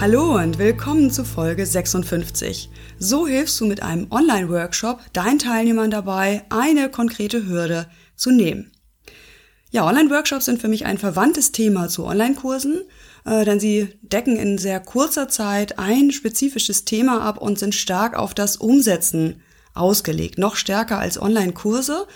Hallo und willkommen zu Folge 56. So hilfst du mit einem Online-Workshop deinen Teilnehmern dabei, eine konkrete Hürde zu nehmen. Ja, Online-Workshops sind für mich ein verwandtes Thema zu Online-Kursen, äh, denn sie decken in sehr kurzer Zeit ein spezifisches Thema ab und sind stark auf das Umsetzen ausgelegt, noch stärker als Online-Kurse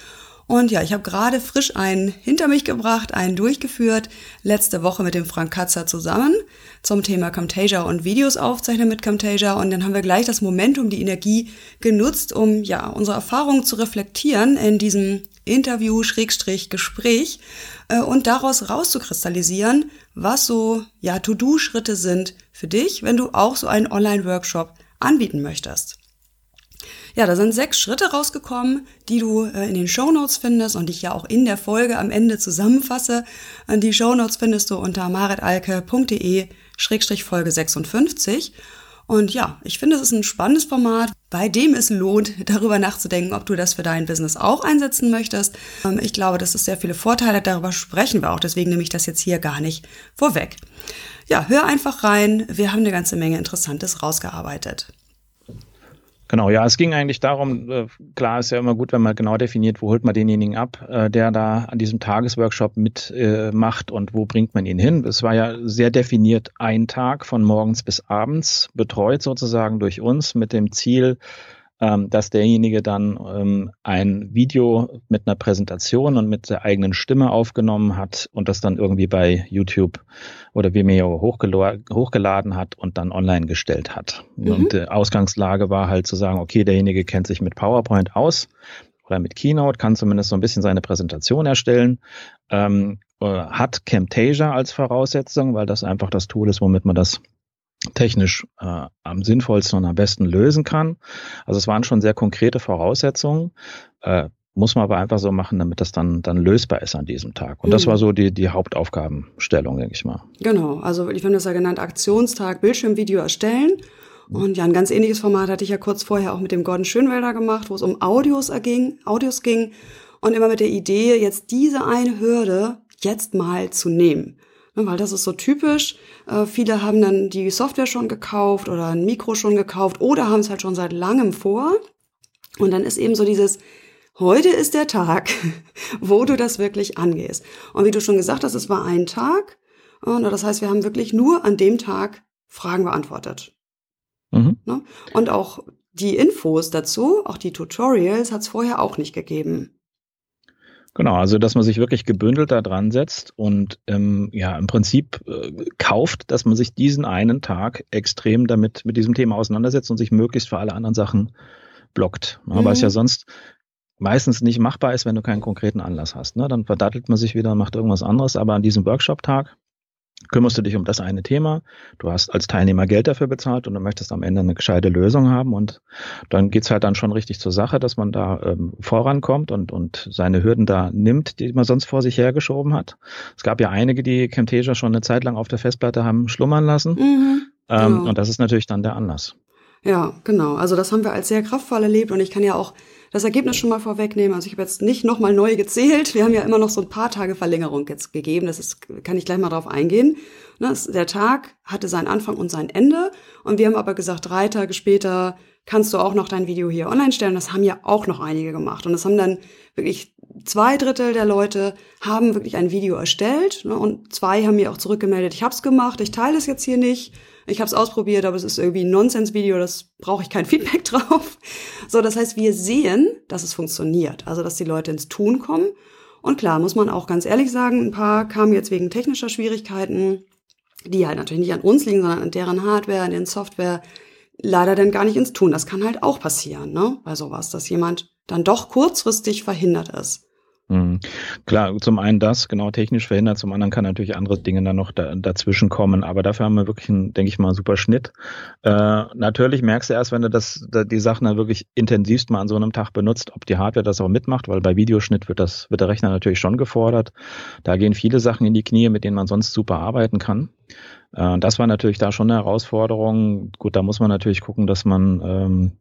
und ja, ich habe gerade frisch einen hinter mich gebracht, einen durchgeführt, letzte Woche mit dem Frank Katzer zusammen zum Thema Camtasia und Videos aufzeichnen mit Camtasia. Und dann haben wir gleich das Momentum, die Energie genutzt, um ja unsere Erfahrungen zu reflektieren in diesem Interview, Schrägstrich, Gespräch äh, und daraus rauszukristallisieren, was so ja To-Do-Schritte sind für dich, wenn du auch so einen Online-Workshop anbieten möchtest. Ja, da sind sechs Schritte rausgekommen, die du äh, in den Show Notes findest und die ich ja auch in der Folge am Ende zusammenfasse. Die Show Notes findest du unter maritalke.de-folge 56. Und ja, ich finde, es ist ein spannendes Format, bei dem es lohnt, darüber nachzudenken, ob du das für dein Business auch einsetzen möchtest. Ähm, ich glaube, dass es sehr viele Vorteile, darüber sprechen wir auch. Deswegen nehme ich das jetzt hier gar nicht vorweg. Ja, hör einfach rein. Wir haben eine ganze Menge Interessantes rausgearbeitet. Genau, ja, es ging eigentlich darum, äh, klar ist ja immer gut, wenn man genau definiert, wo holt man denjenigen ab, äh, der da an diesem Tagesworkshop mitmacht äh, und wo bringt man ihn hin. Es war ja sehr definiert ein Tag von morgens bis abends, betreut sozusagen durch uns mit dem Ziel, ähm, dass derjenige dann ähm, ein Video mit einer Präsentation und mit der eigenen Stimme aufgenommen hat und das dann irgendwie bei YouTube oder Vimeo hochgeladen hat und dann online gestellt hat. Mhm. Und die Ausgangslage war halt zu sagen, okay, derjenige kennt sich mit PowerPoint aus oder mit Keynote, kann zumindest so ein bisschen seine Präsentation erstellen, ähm, äh, hat Camtasia als Voraussetzung, weil das einfach das Tool ist, womit man das technisch äh, am sinnvollsten und am besten lösen kann. Also es waren schon sehr konkrete Voraussetzungen. Äh, muss man aber einfach so machen, damit das dann, dann lösbar ist an diesem Tag. Und das mhm. war so die, die Hauptaufgabenstellung, denke ich mal. Genau, also ich finde das ja genannt Aktionstag, Bildschirmvideo erstellen. Und ja, ein ganz ähnliches Format hatte ich ja kurz vorher auch mit dem Gordon Schönwelder gemacht, wo es um Audios ging, Audios ging. Und immer mit der Idee, jetzt diese eine Hürde jetzt mal zu nehmen. Ne, weil das ist so typisch. Äh, viele haben dann die Software schon gekauft oder ein Mikro schon gekauft oder haben es halt schon seit langem vor. Und dann ist eben so dieses, heute ist der Tag, wo du das wirklich angehst. Und wie du schon gesagt hast, es war ein Tag. Und das heißt, wir haben wirklich nur an dem Tag Fragen beantwortet. Mhm. Ne? Und auch die Infos dazu, auch die Tutorials, hat es vorher auch nicht gegeben. Genau, also dass man sich wirklich gebündelt da dran setzt und ähm, ja im Prinzip äh, kauft, dass man sich diesen einen Tag extrem damit mit diesem Thema auseinandersetzt und sich möglichst für alle anderen Sachen blockt. Ne? Mhm. Weil es ja sonst meistens nicht machbar ist, wenn du keinen konkreten Anlass hast. Ne? Dann verdattelt man sich wieder und macht irgendwas anderes. Aber an diesem Workshop-Tag kümmerst du dich um das eine Thema. Du hast als Teilnehmer Geld dafür bezahlt und du möchtest am Ende eine gescheite Lösung haben. Und dann geht's halt dann schon richtig zur Sache, dass man da ähm, vorankommt und, und seine Hürden da nimmt, die man sonst vor sich hergeschoben hat. Es gab ja einige, die Camtasia schon eine Zeit lang auf der Festplatte haben schlummern lassen. Mhm, ähm, genau. Und das ist natürlich dann der Anlass. Ja, genau. Also das haben wir als sehr kraftvoll erlebt und ich kann ja auch das Ergebnis schon mal vorwegnehmen. Also ich habe jetzt nicht nochmal neu gezählt. Wir haben ja immer noch so ein paar Tage Verlängerung jetzt gegeben. Das ist, kann ich gleich mal drauf eingehen. Ne, der Tag hatte seinen Anfang und sein Ende. Und wir haben aber gesagt, drei Tage später kannst du auch noch dein Video hier online stellen. Das haben ja auch noch einige gemacht. Und das haben dann wirklich zwei Drittel der Leute haben wirklich ein Video erstellt. Ne, und zwei haben mir auch zurückgemeldet, ich habe es gemacht, ich teile es jetzt hier nicht ich habe es ausprobiert, aber es ist irgendwie ein Nonsens-Video, das brauche ich kein Feedback drauf. So, das heißt, wir sehen, dass es funktioniert, also dass die Leute ins Tun kommen. Und klar, muss man auch ganz ehrlich sagen, ein paar kamen jetzt wegen technischer Schwierigkeiten, die halt natürlich nicht an uns liegen, sondern an deren Hardware, an den Software, leider dann gar nicht ins Tun. Das kann halt auch passieren, ne? Bei sowas, dass jemand dann doch kurzfristig verhindert ist. Mhm. Klar, zum einen das, genau technisch verhindert, zum anderen kann natürlich andere Dinge dann noch da, dazwischen kommen, aber dafür haben wir wirklich einen, denke ich mal, einen super Schnitt. Äh, natürlich merkst du erst, wenn du das, die Sachen dann wirklich intensivst mal an so einem Tag benutzt, ob die Hardware das auch mitmacht, weil bei Videoschnitt wird das, wird der Rechner natürlich schon gefordert. Da gehen viele Sachen in die Knie, mit denen man sonst super arbeiten kann. Äh, das war natürlich da schon eine Herausforderung. Gut, da muss man natürlich gucken, dass man ähm,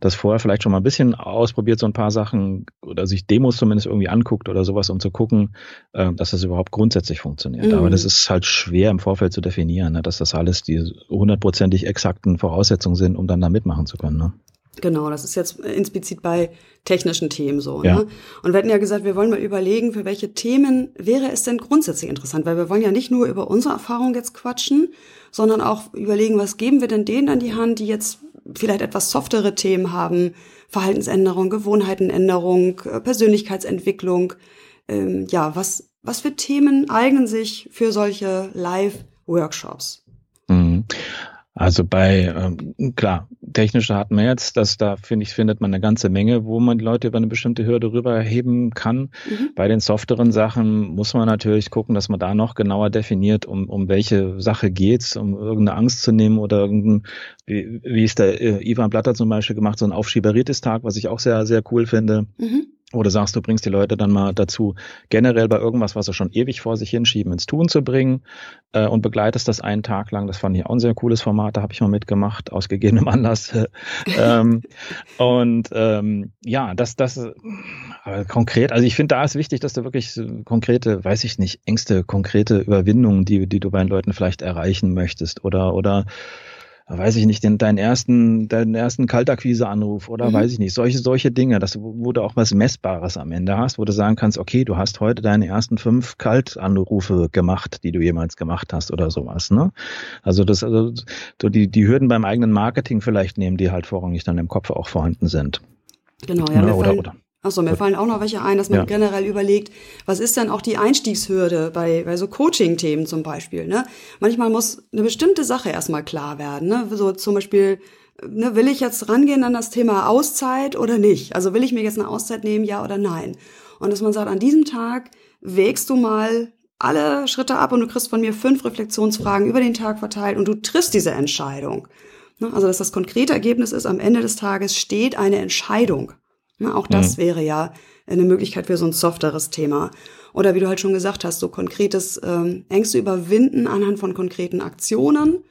das vorher vielleicht schon mal ein bisschen ausprobiert, so ein paar Sachen oder sich Demos zumindest irgendwie anguckt oder sowas, um zu gucken, äh, dass das überhaupt grundsätzlich funktioniert. Mhm. Aber das ist halt schwer im Vorfeld zu definieren, ne, dass das alles die hundertprozentig exakten Voraussetzungen sind, um dann da mitmachen zu können. Ne? Genau, das ist jetzt explizit bei technischen Themen so. Ja. Ne? Und wir hatten ja gesagt, wir wollen mal überlegen, für welche Themen wäre es denn grundsätzlich interessant, weil wir wollen ja nicht nur über unsere Erfahrung jetzt quatschen, sondern auch überlegen, was geben wir denn denen an die Hand, die jetzt vielleicht etwas softere Themen haben, Verhaltensänderung, Gewohnheitenänderung, äh, Persönlichkeitsentwicklung. Ähm, ja, was, was für Themen eignen sich für solche Live-Workshops? Mhm. Also bei, ähm, klar, technische hatten wir jetzt, dass da finde ich, findet man eine ganze Menge, wo man die Leute über eine bestimmte Hürde rüberheben kann. Mhm. Bei den softeren Sachen muss man natürlich gucken, dass man da noch genauer definiert, um, um welche Sache geht's, um irgendeine Angst zu nehmen oder irgendein, wie, wie es der äh, Ivan Blatter zum Beispiel gemacht, so ein Aufschieberitis-Tag, was ich auch sehr, sehr cool finde. Mhm oder sagst, du bringst die Leute dann mal dazu, generell bei irgendwas, was sie schon ewig vor sich hinschieben, ins Tun zu bringen äh, und begleitest das einen Tag lang. Das fand ich auch ein sehr cooles Format, da habe ich mal mitgemacht, aus gegebenem Anlass. ähm, und ähm, ja, das, das äh, konkret, also ich finde, da ist wichtig, dass du wirklich konkrete, weiß ich nicht, Ängste, konkrete Überwindungen, die, die du bei den Leuten vielleicht erreichen möchtest oder, oder weiß ich nicht, den, deinen ersten, deinen ersten Kaltakquise-Anruf oder mhm. weiß ich nicht, solche, solche Dinge, dass du, wo du auch was Messbares am Ende hast, wo du sagen kannst, okay, du hast heute deine ersten fünf Kaltanrufe gemacht, die du jemals gemacht hast oder sowas, ne? Also das, also die, die Hürden beim eigenen Marketing vielleicht nehmen, die halt vorrangig dann im Kopf auch vorhanden sind. Genau, ja. ja oder, oder. Achso, mir fallen auch noch welche ein, dass man ja. generell überlegt, was ist denn auch die Einstiegshürde bei, bei so Coaching-Themen zum Beispiel. Ne? Manchmal muss eine bestimmte Sache erstmal klar werden. Ne? So zum Beispiel, ne, will ich jetzt rangehen an das Thema Auszeit oder nicht? Also will ich mir jetzt eine Auszeit nehmen, ja oder nein? Und dass man sagt, an diesem Tag wägst du mal alle Schritte ab und du kriegst von mir fünf Reflexionsfragen über den Tag verteilt und du triffst diese Entscheidung. Ne? Also dass das konkrete Ergebnis ist, am Ende des Tages steht eine Entscheidung. Ne, auch das mhm. wäre ja eine Möglichkeit für so ein softeres Thema. Oder wie du halt schon gesagt hast, so konkretes ähm, Ängste überwinden anhand von konkreten Aktionen.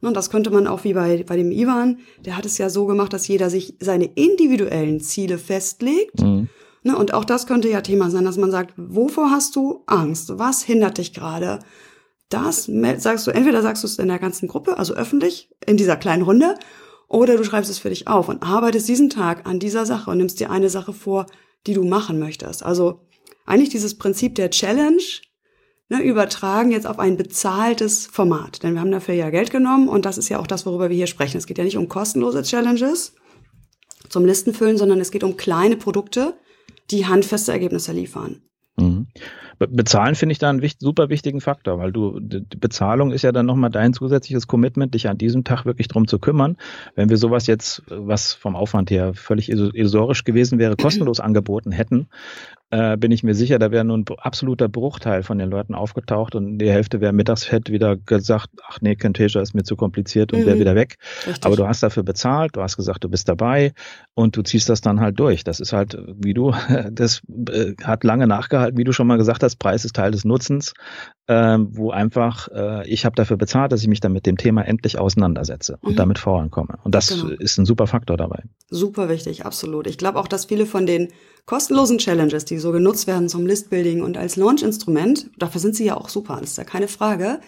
Und das könnte man auch wie bei, bei dem Ivan, der hat es ja so gemacht, dass jeder sich seine individuellen Ziele festlegt. Mhm. Ne, und auch das könnte ja Thema sein, dass man sagt, wovor hast du Angst? Was hindert dich gerade? Das sagst du, entweder sagst du es in der ganzen Gruppe, also öffentlich, in dieser kleinen Runde, oder du schreibst es für dich auf und arbeitest diesen Tag an dieser Sache und nimmst dir eine Sache vor, die du machen möchtest. Also eigentlich dieses Prinzip der Challenge ne, übertragen jetzt auf ein bezahltes Format. Denn wir haben dafür ja Geld genommen und das ist ja auch das, worüber wir hier sprechen. Es geht ja nicht um kostenlose Challenges zum Listenfüllen, sondern es geht um kleine Produkte, die handfeste Ergebnisse liefern. Bezahlen finde ich da einen wichtig, super wichtigen Faktor, weil du, die Bezahlung ist ja dann nochmal dein zusätzliches Commitment, dich an diesem Tag wirklich drum zu kümmern. Wenn wir sowas jetzt, was vom Aufwand her völlig illusorisch gewesen wäre, kostenlos angeboten hätten, äh, bin ich mir sicher, da wäre nur ein absoluter Bruchteil von den Leuten aufgetaucht und die Hälfte wäre mittags hätte wieder gesagt, ach nee, Camtasia ist mir zu kompliziert und mhm. wäre wieder weg. Richtig. Aber du hast dafür bezahlt, du hast gesagt, du bist dabei und du ziehst das dann halt durch. Das ist halt, wie du, das äh, hat lange nachgehalten, wie du schon mal gesagt hast, Preis ist Teil des Nutzens, äh, wo einfach, äh, ich habe dafür bezahlt, dass ich mich dann mit dem Thema endlich auseinandersetze und mhm. damit vorankomme. Und das genau. ist ein super Faktor dabei. Super wichtig, absolut. Ich glaube auch, dass viele von den kostenlosen Challenges, die so genutzt werden zum Listbuilding und als Launch-Instrument, dafür sind sie ja auch super, das ist ja keine Frage,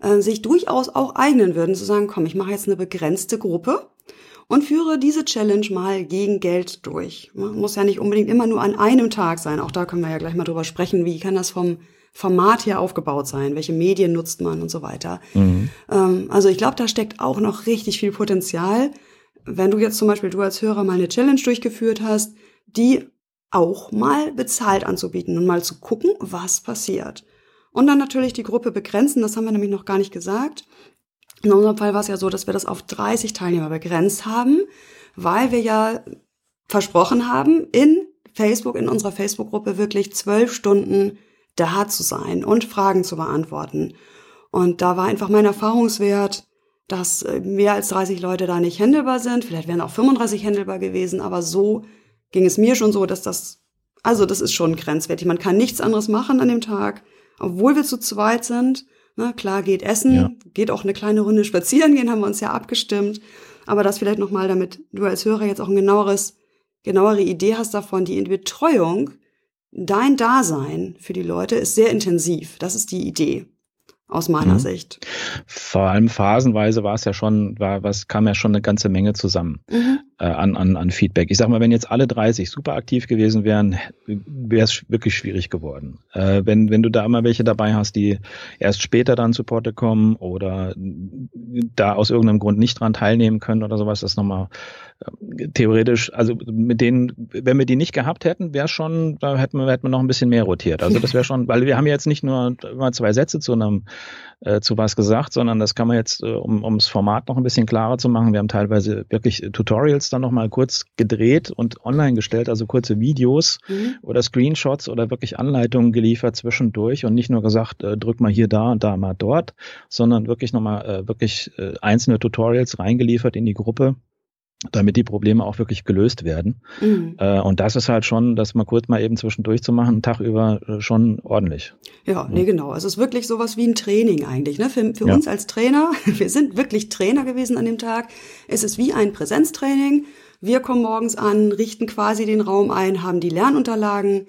äh, sich durchaus auch eignen würden, zu sagen, komm, ich mache jetzt eine begrenzte Gruppe und führe diese Challenge mal gegen Geld durch. Muss ja nicht unbedingt immer nur an einem Tag sein. Auch da können wir ja gleich mal drüber sprechen, wie kann das vom Format her aufgebaut sein, welche Medien nutzt man und so weiter. Mhm. Ähm, also ich glaube, da steckt auch noch richtig viel Potenzial. Wenn du jetzt zum Beispiel du als Hörer mal eine Challenge durchgeführt hast, die auch mal bezahlt anzubieten und mal zu gucken, was passiert. Und dann natürlich die Gruppe begrenzen, das haben wir nämlich noch gar nicht gesagt. In unserem Fall war es ja so, dass wir das auf 30 Teilnehmer begrenzt haben, weil wir ja versprochen haben, in Facebook, in unserer Facebook-Gruppe wirklich zwölf Stunden da zu sein und Fragen zu beantworten. Und da war einfach mein Erfahrungswert, dass äh, mehr als 30 Leute da nicht händelbar sind. Vielleicht wären auch 35 händelbar gewesen, aber so ging es mir schon so, dass das, also das ist schon grenzwertig. Man kann nichts anderes machen an dem Tag, obwohl wir zu zweit sind. Na, klar geht Essen, ja. geht auch eine kleine Runde spazieren gehen, haben wir uns ja abgestimmt. Aber das vielleicht nochmal, damit du als Hörer jetzt auch ein genaueres, genauere Idee hast davon, die Betreuung, dein Dasein für die Leute ist sehr intensiv. Das ist die Idee aus meiner mhm. Sicht. Vor allem phasenweise war es ja schon, war, was kam ja schon eine ganze Menge zusammen mhm. äh, an, an, an Feedback. Ich sag mal, wenn jetzt alle 30 super aktiv gewesen wären, wäre es wirklich schwierig geworden. Äh, wenn, wenn du da immer welche dabei hast, die erst später dann zu Porte kommen oder da aus irgendeinem Grund nicht dran teilnehmen können oder sowas, das ist nochmal theoretisch, also mit denen, wenn wir die nicht gehabt hätten, wäre schon, da hätten wir, hätten wir noch ein bisschen mehr rotiert. Also das wäre schon, weil wir haben jetzt nicht nur immer zwei Sätze zu einem, äh, zu was gesagt, sondern das kann man jetzt, äh, um, um das Format noch ein bisschen klarer zu machen. Wir haben teilweise wirklich Tutorials dann nochmal kurz gedreht und online gestellt, also kurze Videos mhm. oder Screenshots oder wirklich Anleitungen geliefert zwischendurch und nicht nur gesagt, äh, drück mal hier da und da mal dort, sondern wirklich nochmal äh, wirklich äh, einzelne Tutorials reingeliefert in die Gruppe damit die Probleme auch wirklich gelöst werden. Mhm. Äh, und das ist halt schon, das mal kurz mal eben zwischendurch zu machen, einen Tag über äh, schon ordentlich. Ja, nee, genau. Es ist wirklich sowas wie ein Training eigentlich. Ne? Für, für ja. uns als Trainer, wir sind wirklich Trainer gewesen an dem Tag. Es ist wie ein Präsenztraining. Wir kommen morgens an, richten quasi den Raum ein, haben die Lernunterlagen,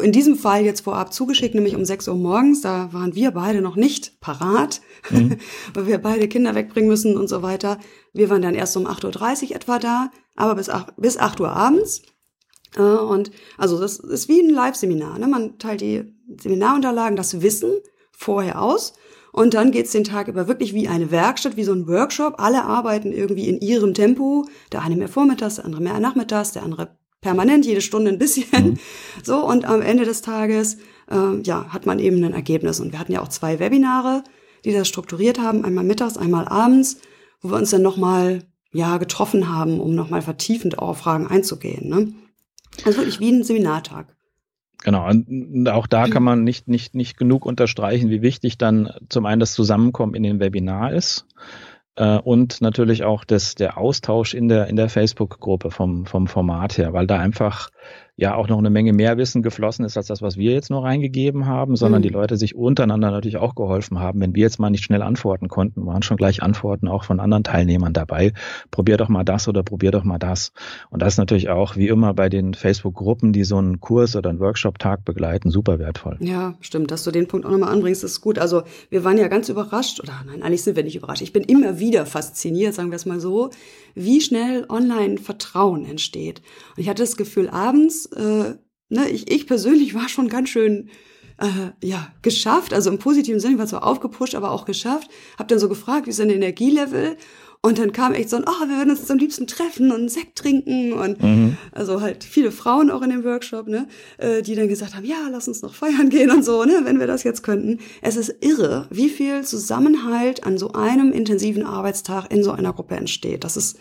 in diesem Fall jetzt vorab zugeschickt, nämlich um 6 Uhr morgens. Da waren wir beide noch nicht parat, mhm. weil wir beide Kinder wegbringen müssen und so weiter. Wir waren dann erst um 8.30 Uhr etwa da, aber bis 8, bis 8 Uhr abends. Äh, und also das ist wie ein Live-Seminar. Ne? Man teilt die Seminarunterlagen, das Wissen vorher aus. Und dann geht's den Tag über wirklich wie eine Werkstatt, wie so ein Workshop. Alle arbeiten irgendwie in ihrem Tempo. Der eine mehr vormittags, der andere mehr nachmittags, der andere permanent, jede Stunde ein bisschen. Mhm. So, und am Ende des Tages, äh, ja, hat man eben ein Ergebnis. Und wir hatten ja auch zwei Webinare, die das strukturiert haben, einmal mittags, einmal abends, wo wir uns dann nochmal, ja, getroffen haben, um nochmal vertiefend auf Fragen einzugehen. Ne? Also wirklich wie ein Seminartag. Genau, und auch da kann man nicht, nicht, nicht genug unterstreichen, wie wichtig dann zum einen das Zusammenkommen in dem Webinar ist äh, und natürlich auch das, der Austausch in der, in der Facebook-Gruppe vom, vom Format her, weil da einfach ja auch noch eine Menge mehr Wissen geflossen ist als das, was wir jetzt nur reingegeben haben, sondern mhm. die Leute sich untereinander natürlich auch geholfen haben. Wenn wir jetzt mal nicht schnell antworten konnten, waren schon gleich Antworten auch von anderen Teilnehmern dabei. Probier doch mal das oder probier doch mal das. Und das ist natürlich auch wie immer bei den Facebook-Gruppen, die so einen Kurs oder einen Workshop-Tag begleiten, super wertvoll. Ja, stimmt, dass du den Punkt auch nochmal anbringst, ist gut. Also wir waren ja ganz überrascht, oder nein, eigentlich sind wir nicht überrascht. Ich bin immer wieder fasziniert, sagen wir es mal so, wie schnell online Vertrauen entsteht. Und ich hatte das Gefühl, abends, äh, ne, ich, ich persönlich war schon ganz schön äh, ja, geschafft, also im positiven Sinne, ich war zwar aufgepusht, aber auch geschafft. Hab dann so gefragt, wie ist dein Energielevel? Und dann kam echt so ein, oh, wir würden uns am liebsten treffen und einen Sekt trinken und mhm. also halt viele Frauen auch in dem Workshop, ne, äh, die dann gesagt haben, ja, lass uns noch feiern gehen und so, ne, wenn wir das jetzt könnten. Es ist irre, wie viel Zusammenhalt an so einem intensiven Arbeitstag in so einer Gruppe entsteht. Das ist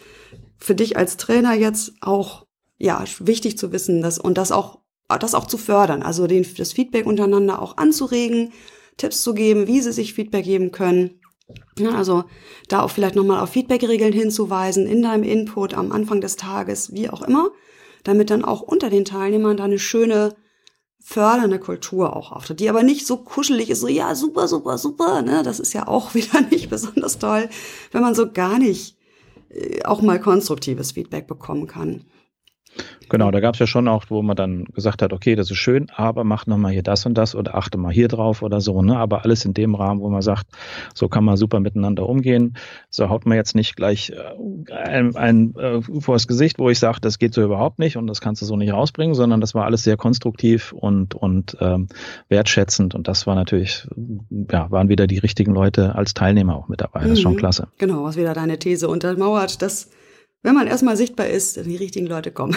für dich als Trainer jetzt auch ja wichtig zu wissen, dass und das auch das auch zu fördern, also den, das Feedback untereinander auch anzuregen, Tipps zu geben, wie sie sich Feedback geben können ja, also da auch vielleicht nochmal auf Feedback-Regeln hinzuweisen in deinem Input am Anfang des Tages, wie auch immer, damit dann auch unter den Teilnehmern da eine schöne fördernde Kultur auch auftritt, die aber nicht so kuschelig ist, so ja, super, super, super, ne? Das ist ja auch wieder nicht besonders toll, wenn man so gar nicht äh, auch mal konstruktives Feedback bekommen kann. Genau, da gab es ja schon auch, wo man dann gesagt hat, okay, das ist schön, aber mach nochmal hier das und das oder achte mal hier drauf oder so, ne? Aber alles in dem Rahmen, wo man sagt, so kann man super miteinander umgehen. So haut man jetzt nicht gleich äh, ein, ein äh, vor das Gesicht, wo ich sage, das geht so überhaupt nicht und das kannst du so nicht rausbringen, sondern das war alles sehr konstruktiv und, und ähm, wertschätzend und das war natürlich, ja, waren wieder die richtigen Leute als Teilnehmer auch mit dabei. Das ist schon mhm. klasse. Genau, was wieder deine These untermauert, dass wenn man erstmal sichtbar ist, die richtigen Leute kommen.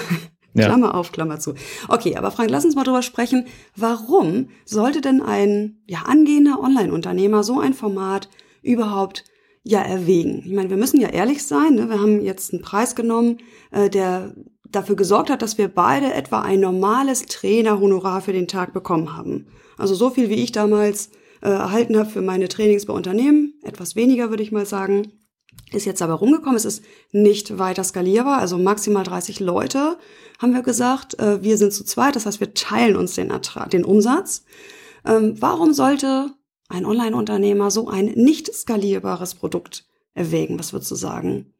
Ja. Klammer auf, Klammer zu. Okay, aber Frank, lass uns mal drüber sprechen. Warum sollte denn ein ja, angehender Online-Unternehmer so ein Format überhaupt ja erwägen? Ich meine, wir müssen ja ehrlich sein. Ne? Wir haben jetzt einen Preis genommen, äh, der dafür gesorgt hat, dass wir beide etwa ein normales Trainerhonorar für den Tag bekommen haben. Also so viel, wie ich damals äh, erhalten habe für meine Trainings bei Unternehmen, etwas weniger würde ich mal sagen, ist jetzt aber rumgekommen. Es ist nicht weiter skalierbar, also maximal 30 Leute haben wir gesagt. Äh, wir sind zu zweit, das heißt, wir teilen uns den, Ertrag, den Umsatz. Ähm, warum sollte ein Online-Unternehmer so ein nicht skalierbares Produkt erwägen? Was würdest du sagen?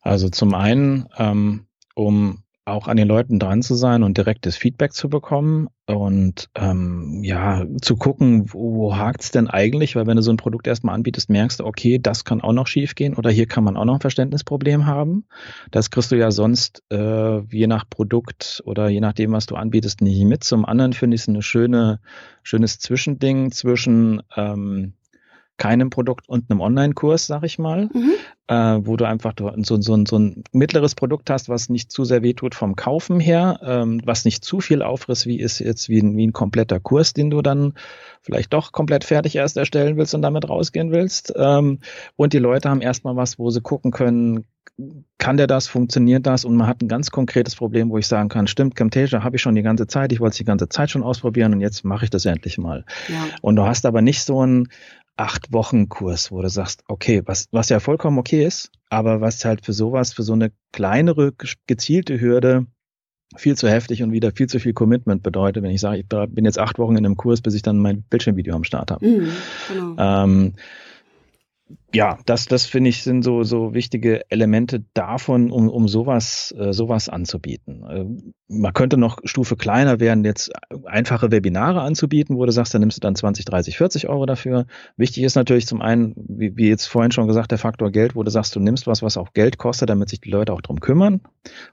Also zum einen, ähm, um auch an den Leuten dran zu sein und direktes Feedback zu bekommen und ähm, ja, zu gucken, wo, wo hakt's denn eigentlich, weil wenn du so ein Produkt erstmal anbietest, merkst du, okay, das kann auch noch schiefgehen oder hier kann man auch noch ein Verständnisproblem haben. Das kriegst du ja sonst äh, je nach Produkt oder je nachdem, was du anbietest, nicht mit. Zum anderen finde ich es eine schöne, schönes Zwischending zwischen ähm, keinem Produkt und einem Online-Kurs, sag ich mal, mhm. äh, wo du einfach so, so, so ein mittleres Produkt hast, was nicht zu sehr wehtut vom Kaufen her, ähm, was nicht zu viel aufriss, wie ist jetzt wie ein, wie ein kompletter Kurs, den du dann vielleicht doch komplett fertig erst erstellen willst und damit rausgehen willst. Ähm, und die Leute haben erstmal was, wo sie gucken können, kann der das, funktioniert das? Und man hat ein ganz konkretes Problem, wo ich sagen kann, stimmt, Camtasia habe ich schon die ganze Zeit, ich wollte es die ganze Zeit schon ausprobieren und jetzt mache ich das endlich mal. Ja. Und du hast aber nicht so ein, acht Wochen Kurs, wo du sagst, okay, was, was ja vollkommen okay ist, aber was halt für sowas, für so eine kleinere gezielte Hürde viel zu heftig und wieder viel zu viel Commitment bedeutet, wenn ich sage, ich bin jetzt acht Wochen in einem Kurs, bis ich dann mein Bildschirmvideo am Start habe. Mhm, genau. ähm, ja, das, das finde ich sind so, so wichtige Elemente davon, um, um sowas, äh, sowas anzubieten. Äh, man könnte noch Stufe kleiner werden, jetzt einfache Webinare anzubieten, wo du sagst, da nimmst du dann 20, 30, 40 Euro dafür. Wichtig ist natürlich zum einen, wie, wie jetzt vorhin schon gesagt, der Faktor Geld, wo du sagst, du nimmst was, was auch Geld kostet, damit sich die Leute auch drum kümmern.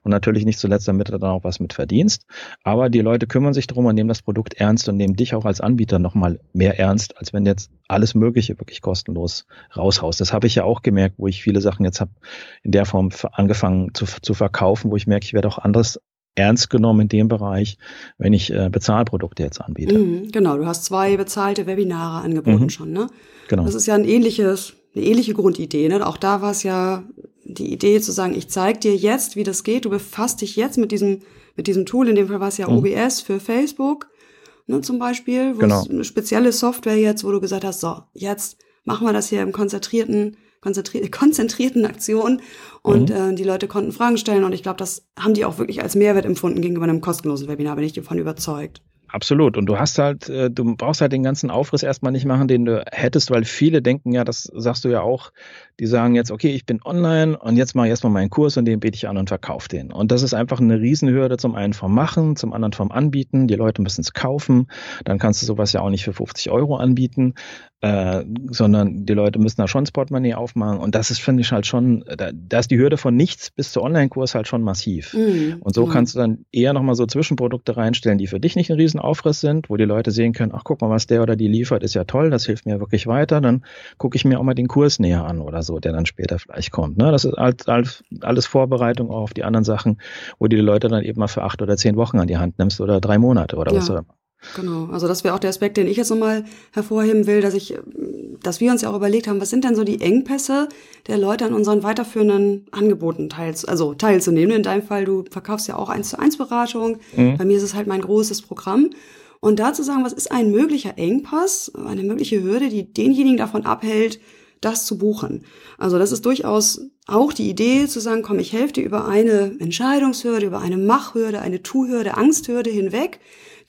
Und natürlich nicht zuletzt, damit du dann auch was mit verdienst. Aber die Leute kümmern sich drum und nehmen das Produkt ernst und nehmen dich auch als Anbieter nochmal mehr ernst, als wenn jetzt alles Mögliche wirklich kostenlos raushaust. Das habe ich ja auch gemerkt, wo ich viele Sachen jetzt habe in der Form angefangen zu, zu verkaufen, wo ich merke, ich werde auch anderes ernst genommen in dem Bereich, wenn ich äh, Bezahlprodukte jetzt anbiete. Mhm, genau, du hast zwei bezahlte Webinare angeboten mhm. schon, ne? Genau. Das ist ja ein ähnliches, eine ähnliche Grundidee, ne? Auch da war es ja die Idee zu sagen, ich zeige dir jetzt, wie das geht. Du befasst dich jetzt mit diesem, mit diesem Tool. In dem Fall war es ja mhm. OBS für Facebook, ne, zum Beispiel, wo genau. es eine spezielle Software jetzt, wo du gesagt hast, so, jetzt machen wir das hier im konzentrierten konzentri konzentrierten Aktion und mhm. äh, die Leute konnten Fragen stellen und ich glaube, das haben die auch wirklich als Mehrwert empfunden gegenüber einem kostenlosen Webinar, bin ich davon überzeugt. Absolut. Und du hast halt, äh, du brauchst halt den ganzen Aufriss erstmal nicht machen, den du hättest, weil viele denken ja, das sagst du ja auch, die sagen jetzt, okay, ich bin online und jetzt mache ich erstmal meinen Kurs und den biete ich an und verkaufe den. Und das ist einfach eine Riesenhürde zum einen vom Machen, zum anderen vom Anbieten. Die Leute müssen es kaufen. Dann kannst du sowas ja auch nicht für 50 Euro anbieten, äh, sondern die Leute müssen da schon Sportmoney aufmachen. Und das ist, finde ich, halt schon, da, da ist die Hürde von nichts bis zu Online-Kurs halt schon massiv. Mhm. Und so mhm. kannst du dann eher nochmal so Zwischenprodukte reinstellen, die für dich nicht ein Riesenaufriss sind, wo die Leute sehen können, ach guck mal, was der oder die liefert, ist ja toll, das hilft mir wirklich weiter. Dann gucke ich mir auch mal den Kurs näher an oder so, der dann später vielleicht kommt. Ne? Das ist alles, alles, alles Vorbereitung auch auf die anderen Sachen, wo du die Leute dann eben mal für acht oder zehn Wochen an die Hand nimmst oder drei Monate oder ja. was auch immer. Genau, also das wäre auch der Aspekt, den ich jetzt nochmal hervorheben will, dass ich, dass wir uns ja auch überlegt haben, was sind denn so die Engpässe der Leute an unseren weiterführenden Angeboten teils, also teilzunehmen. In deinem Fall, du verkaufst ja auch eins zu eins Beratung. Mhm. Bei mir ist es halt mein großes Programm. Und da zu sagen, was ist ein möglicher Engpass, eine mögliche Hürde, die denjenigen davon abhält, das zu buchen. Also das ist durchaus auch die Idee zu sagen, komm, ich helfe dir über eine Entscheidungshürde, über eine Machhürde, eine Tu-Hürde, Angsthürde hinweg,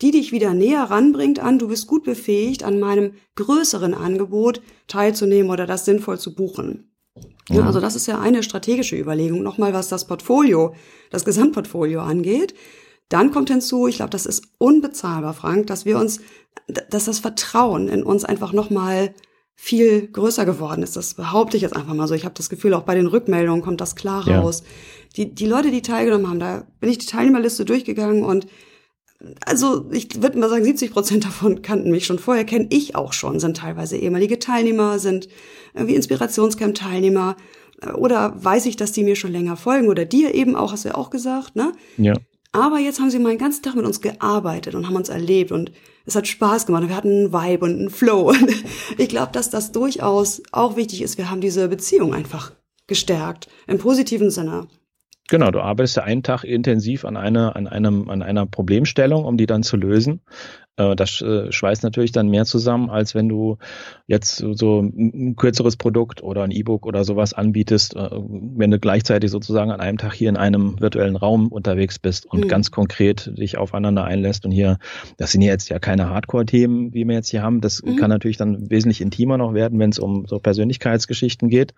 die dich wieder näher ranbringt an, du bist gut befähigt, an meinem größeren Angebot teilzunehmen oder das sinnvoll zu buchen. Ja, also das ist ja eine strategische Überlegung. Nochmal, was das Portfolio, das Gesamtportfolio angeht. Dann kommt hinzu, ich glaube, das ist unbezahlbar, Frank, dass wir uns, dass das Vertrauen in uns einfach nochmal viel größer geworden ist. Das behaupte ich jetzt einfach mal so. Ich habe das Gefühl, auch bei den Rückmeldungen kommt das klar raus. Ja. Die, die Leute, die teilgenommen haben, da bin ich die Teilnehmerliste durchgegangen und also ich würde mal sagen, 70 Prozent davon kannten mich schon vorher, kenne ich auch schon, sind teilweise ehemalige Teilnehmer, sind wie Inspirationscamp-Teilnehmer oder weiß ich, dass die mir schon länger folgen oder dir eben auch, hast du ja auch gesagt, ne? Ja. Aber jetzt haben sie mal einen ganzen Tag mit uns gearbeitet und haben uns erlebt und es hat Spaß gemacht. Wir hatten einen Vibe und einen Flow. Und ich glaube, dass das durchaus auch wichtig ist. Wir haben diese Beziehung einfach gestärkt im positiven Sinne. Genau, du arbeitest ja einen Tag intensiv an einer, an einem, an einer Problemstellung, um die dann zu lösen. Äh, das äh, schweißt natürlich dann mehr zusammen, als wenn du jetzt so ein kürzeres Produkt oder ein E-Book oder sowas anbietest, äh, wenn du gleichzeitig sozusagen an einem Tag hier in einem virtuellen Raum unterwegs bist und mhm. ganz konkret dich aufeinander einlässt. Und hier, das sind jetzt ja keine Hardcore-Themen, wie wir jetzt hier haben. Das mhm. kann natürlich dann wesentlich intimer noch werden, wenn es um so Persönlichkeitsgeschichten geht.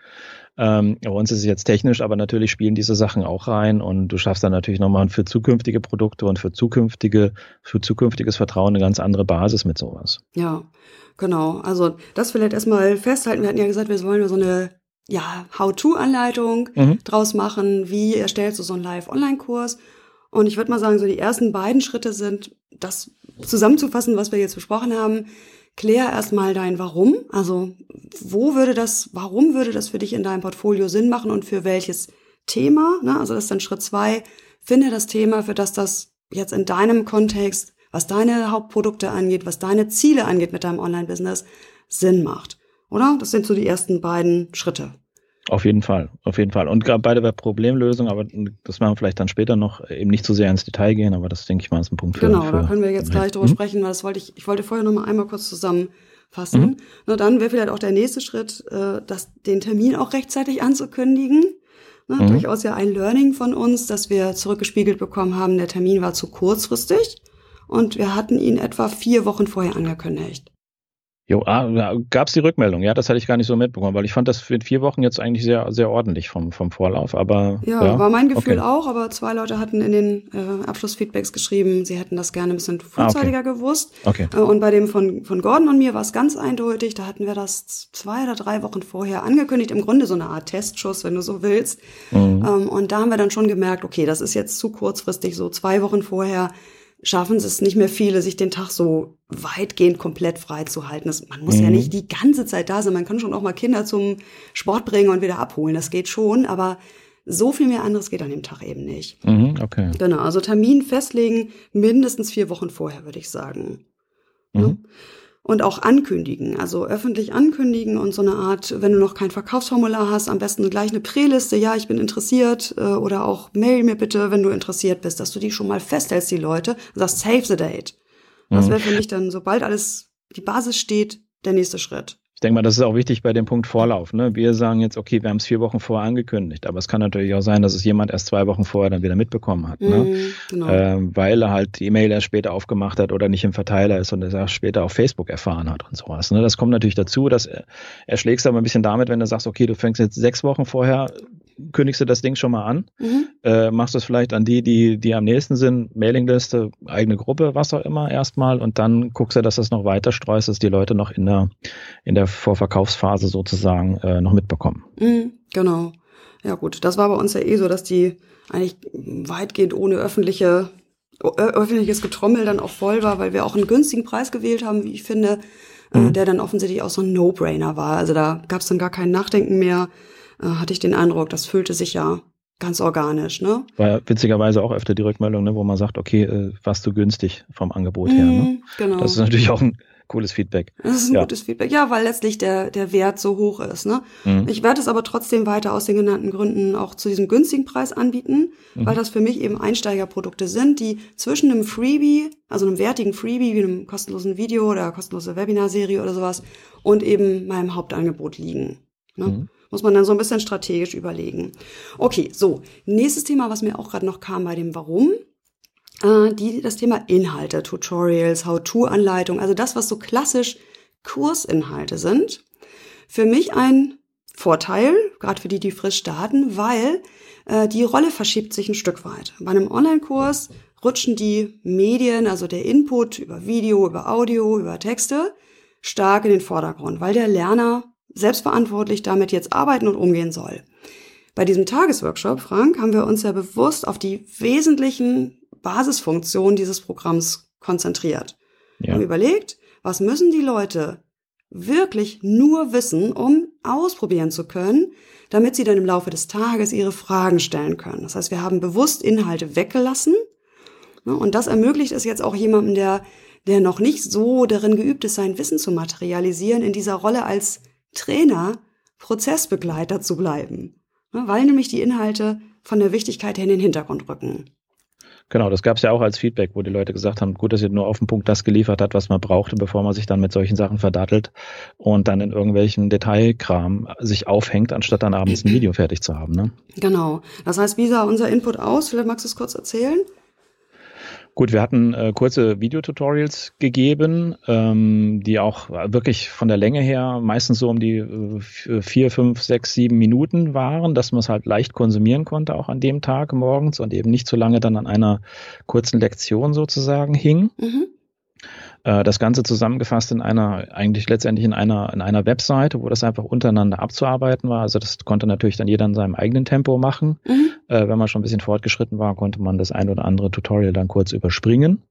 Ähm, bei uns ist es jetzt technisch, aber natürlich spielen diese Sachen auch rein und du schaffst dann natürlich nochmal für zukünftige Produkte und für zukünftige, für zukünftiges Vertrauen eine ganz andere Basis mit sowas. Ja, genau. Also das vielleicht erstmal festhalten. Wir hatten ja gesagt, wir wollen so eine ja, How-To-Anleitung mhm. draus machen. Wie erstellst du so einen Live-Online-Kurs? Und ich würde mal sagen, so die ersten beiden Schritte sind, das zusammenzufassen, was wir jetzt besprochen haben. Klär erstmal dein Warum. Also, wo würde das, warum würde das für dich in deinem Portfolio Sinn machen und für welches Thema? Ne? Also, das ist dann Schritt zwei. Finde das Thema, für das das jetzt in deinem Kontext was deine Hauptprodukte angeht, was deine Ziele angeht mit deinem Online-Business, Sinn macht. Oder? Das sind so die ersten beiden Schritte. Auf jeden Fall, auf jeden Fall. Und gerade bei der Problemlösung, aber das machen wir vielleicht dann später noch, eben nicht zu sehr ins Detail gehen, aber das denke ich mal ist ein Punkt für. Genau, für, da können wir jetzt gleich drüber mhm. sprechen, weil das wollte ich, ich wollte vorher noch mal einmal kurz zusammenfassen. Mhm. Na, dann wäre vielleicht auch der nächste Schritt, äh, das, den Termin auch rechtzeitig anzukündigen. Na, mhm. Durchaus ja ein Learning von uns, dass wir zurückgespiegelt bekommen haben, der Termin war zu kurzfristig und wir hatten ihn etwa vier Wochen vorher angekündigt. Jo, ah, gab es die Rückmeldung? Ja, das hatte ich gar nicht so mitbekommen, weil ich fand das für vier Wochen jetzt eigentlich sehr, sehr ordentlich vom, vom Vorlauf. Aber ja, ja war mein Gefühl okay. auch, aber zwei Leute hatten in den äh, Abschlussfeedbacks geschrieben, sie hätten das gerne ein bisschen frühzeitiger ah, okay. gewusst. Okay. Äh, und bei dem von, von Gordon und mir war es ganz eindeutig, da hatten wir das zwei oder drei Wochen vorher angekündigt, im Grunde so eine Art Testschuss, wenn du so willst. Mhm. Ähm, und da haben wir dann schon gemerkt, okay, das ist jetzt zu kurzfristig, so zwei Wochen vorher schaffen es nicht mehr viele, sich den Tag so weitgehend komplett frei zu halten. Das, man muss mhm. ja nicht die ganze Zeit da sein. Man kann schon auch mal Kinder zum Sport bringen und wieder abholen. Das geht schon, aber so viel mehr anderes geht an dem Tag eben nicht. Mhm, okay. Genau, also Termin festlegen, mindestens vier Wochen vorher, würde ich sagen. Mhm. Ja? Und auch ankündigen, also öffentlich ankündigen und so eine Art, wenn du noch kein Verkaufsformular hast, am besten gleich eine Präliste, ja, ich bin interessiert äh, oder auch mail mir bitte, wenn du interessiert bist, dass du die schon mal festhältst, die Leute, und sagst, save the date. Das mhm. wäre für mich dann, sobald alles, die Basis steht, der nächste Schritt. Ich denke mal, das ist auch wichtig bei dem Punkt Vorlauf. Ne? Wir sagen jetzt, okay, wir haben es vier Wochen vorher angekündigt, aber es kann natürlich auch sein, dass es jemand erst zwei Wochen vorher dann wieder mitbekommen hat, ne? Mhm, genau. ähm, weil er halt die E-Mail erst später aufgemacht hat oder nicht im Verteiler ist und es erst später auf Facebook erfahren hat und sowas. Ne? Das kommt natürlich dazu, dass erschlägst aber ein bisschen damit, wenn du sagst, okay, du fängst jetzt sechs Wochen vorher kündigst du das Ding schon mal an, mhm. äh, machst das vielleicht an die, die, die am nächsten sind, Mailingliste, eigene Gruppe, was auch immer erstmal und dann guckst du, dass das noch weiter streust, dass die Leute noch in der, in der Vorverkaufsphase sozusagen äh, noch mitbekommen. Mhm, genau. Ja gut, das war bei uns ja eh so, dass die eigentlich weitgehend ohne öffentliche öffentliches Getrommel dann auch voll war, weil wir auch einen günstigen Preis gewählt haben, wie ich finde, äh, mhm. äh, der dann offensichtlich auch so ein No-Brainer war. Also da gab es dann gar kein Nachdenken mehr äh, hatte ich den Eindruck, das fühlte sich ja ganz organisch, ne? War ja witzigerweise auch öfter die Rückmeldung, ne, wo man sagt, okay, äh, warst du günstig vom Angebot her, ne? Mhm, genau. Das ist natürlich auch ein cooles Feedback. Das ist ein ja. gutes Feedback, ja, weil letztlich der, der Wert so hoch ist, ne? Mhm. Ich werde es aber trotzdem weiter aus den genannten Gründen auch zu diesem günstigen Preis anbieten, mhm. weil das für mich eben Einsteigerprodukte sind, die zwischen einem Freebie, also einem wertigen Freebie wie einem kostenlosen Video oder kostenlose Webinarserie oder sowas und eben meinem Hauptangebot liegen. Ne? Mhm. Muss man dann so ein bisschen strategisch überlegen. Okay, so. Nächstes Thema, was mir auch gerade noch kam bei dem Warum. Äh, die, das Thema Inhalte, Tutorials, How-To-Anleitung, also das, was so klassisch Kursinhalte sind. Für mich ein Vorteil, gerade für die, die frisch starten, weil äh, die Rolle verschiebt sich ein Stück weit. Bei einem Online-Kurs rutschen die Medien, also der Input über Video, über Audio, über Texte, stark in den Vordergrund, weil der Lerner selbstverantwortlich damit jetzt arbeiten und umgehen soll. Bei diesem Tagesworkshop, Frank, haben wir uns ja bewusst auf die wesentlichen Basisfunktionen dieses Programms konzentriert. Ja. Haben überlegt, was müssen die Leute wirklich nur wissen, um ausprobieren zu können, damit sie dann im Laufe des Tages ihre Fragen stellen können. Das heißt, wir haben bewusst Inhalte weggelassen. Ne, und das ermöglicht es jetzt auch jemandem, der, der noch nicht so darin geübt ist, sein Wissen zu materialisieren, in dieser Rolle als Trainer Prozessbegleiter zu bleiben, ne, weil nämlich die Inhalte von der Wichtigkeit her in den Hintergrund rücken. Genau, das gab es ja auch als Feedback, wo die Leute gesagt haben, gut, dass ihr nur auf den Punkt das geliefert hat, was man brauchte, bevor man sich dann mit solchen Sachen verdattelt und dann in irgendwelchen Detailkram sich aufhängt, anstatt dann abends ein Video fertig zu haben. Ne? Genau. Das heißt, wie sah unser Input aus? Vielleicht magst du es kurz erzählen? Gut, wir hatten äh, kurze Videotutorials gegeben, ähm, die auch wirklich von der Länge her meistens so um die äh, vier, fünf, sechs, sieben Minuten waren, dass man es halt leicht konsumieren konnte, auch an dem Tag morgens und eben nicht so lange dann an einer kurzen Lektion sozusagen hing. Mhm. Äh, das Ganze zusammengefasst in einer, eigentlich letztendlich in einer, in einer Webseite, wo das einfach untereinander abzuarbeiten war. Also das konnte natürlich dann jeder in seinem eigenen Tempo machen. Mhm. Äh, wenn man schon ein bisschen fortgeschritten war, konnte man das ein oder andere Tutorial dann kurz überspringen.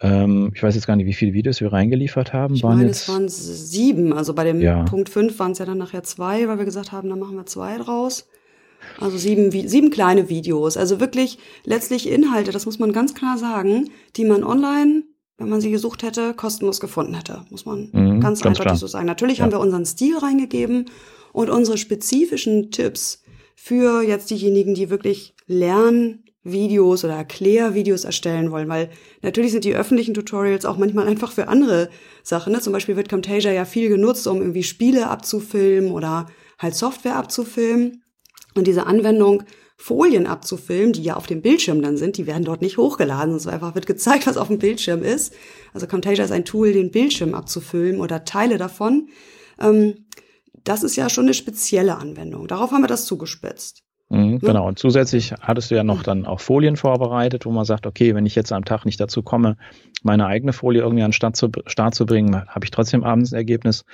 Ähm, ich weiß jetzt gar nicht, wie viele Videos wir reingeliefert haben. Ich waren meine, jetzt, es waren sieben. Also bei dem ja. Punkt fünf waren es ja dann nachher zwei, weil wir gesagt haben, dann machen wir zwei draus. Also sieben, sieben kleine Videos. Also wirklich letztlich Inhalte, das muss man ganz klar sagen, die man online wenn man sie gesucht hätte, kostenlos gefunden hätte, muss man mhm, ganz, ganz eindeutig klar. so sagen. Natürlich ja. haben wir unseren Stil reingegeben und unsere spezifischen Tipps für jetzt diejenigen, die wirklich Lernvideos oder Erklärvideos erstellen wollen, weil natürlich sind die öffentlichen Tutorials auch manchmal einfach für andere Sachen. Ne? Zum Beispiel wird Camtasia ja viel genutzt, um irgendwie Spiele abzufilmen oder halt Software abzufilmen. Und diese Anwendung Folien abzufilmen, die ja auf dem Bildschirm dann sind, die werden dort nicht hochgeladen, so einfach wird gezeigt, was auf dem Bildschirm ist. Also Camtasia ist ein Tool, den Bildschirm abzufilmen oder Teile davon. Ähm, das ist ja schon eine spezielle Anwendung. Darauf haben wir das zugespitzt. Mhm. Genau. Und zusätzlich hattest du ja noch dann auch Folien vorbereitet, wo man sagt, okay, wenn ich jetzt am Tag nicht dazu komme, meine eigene Folie irgendwie an den Start zu, Start zu bringen, habe ich trotzdem abends ein Ergebnis,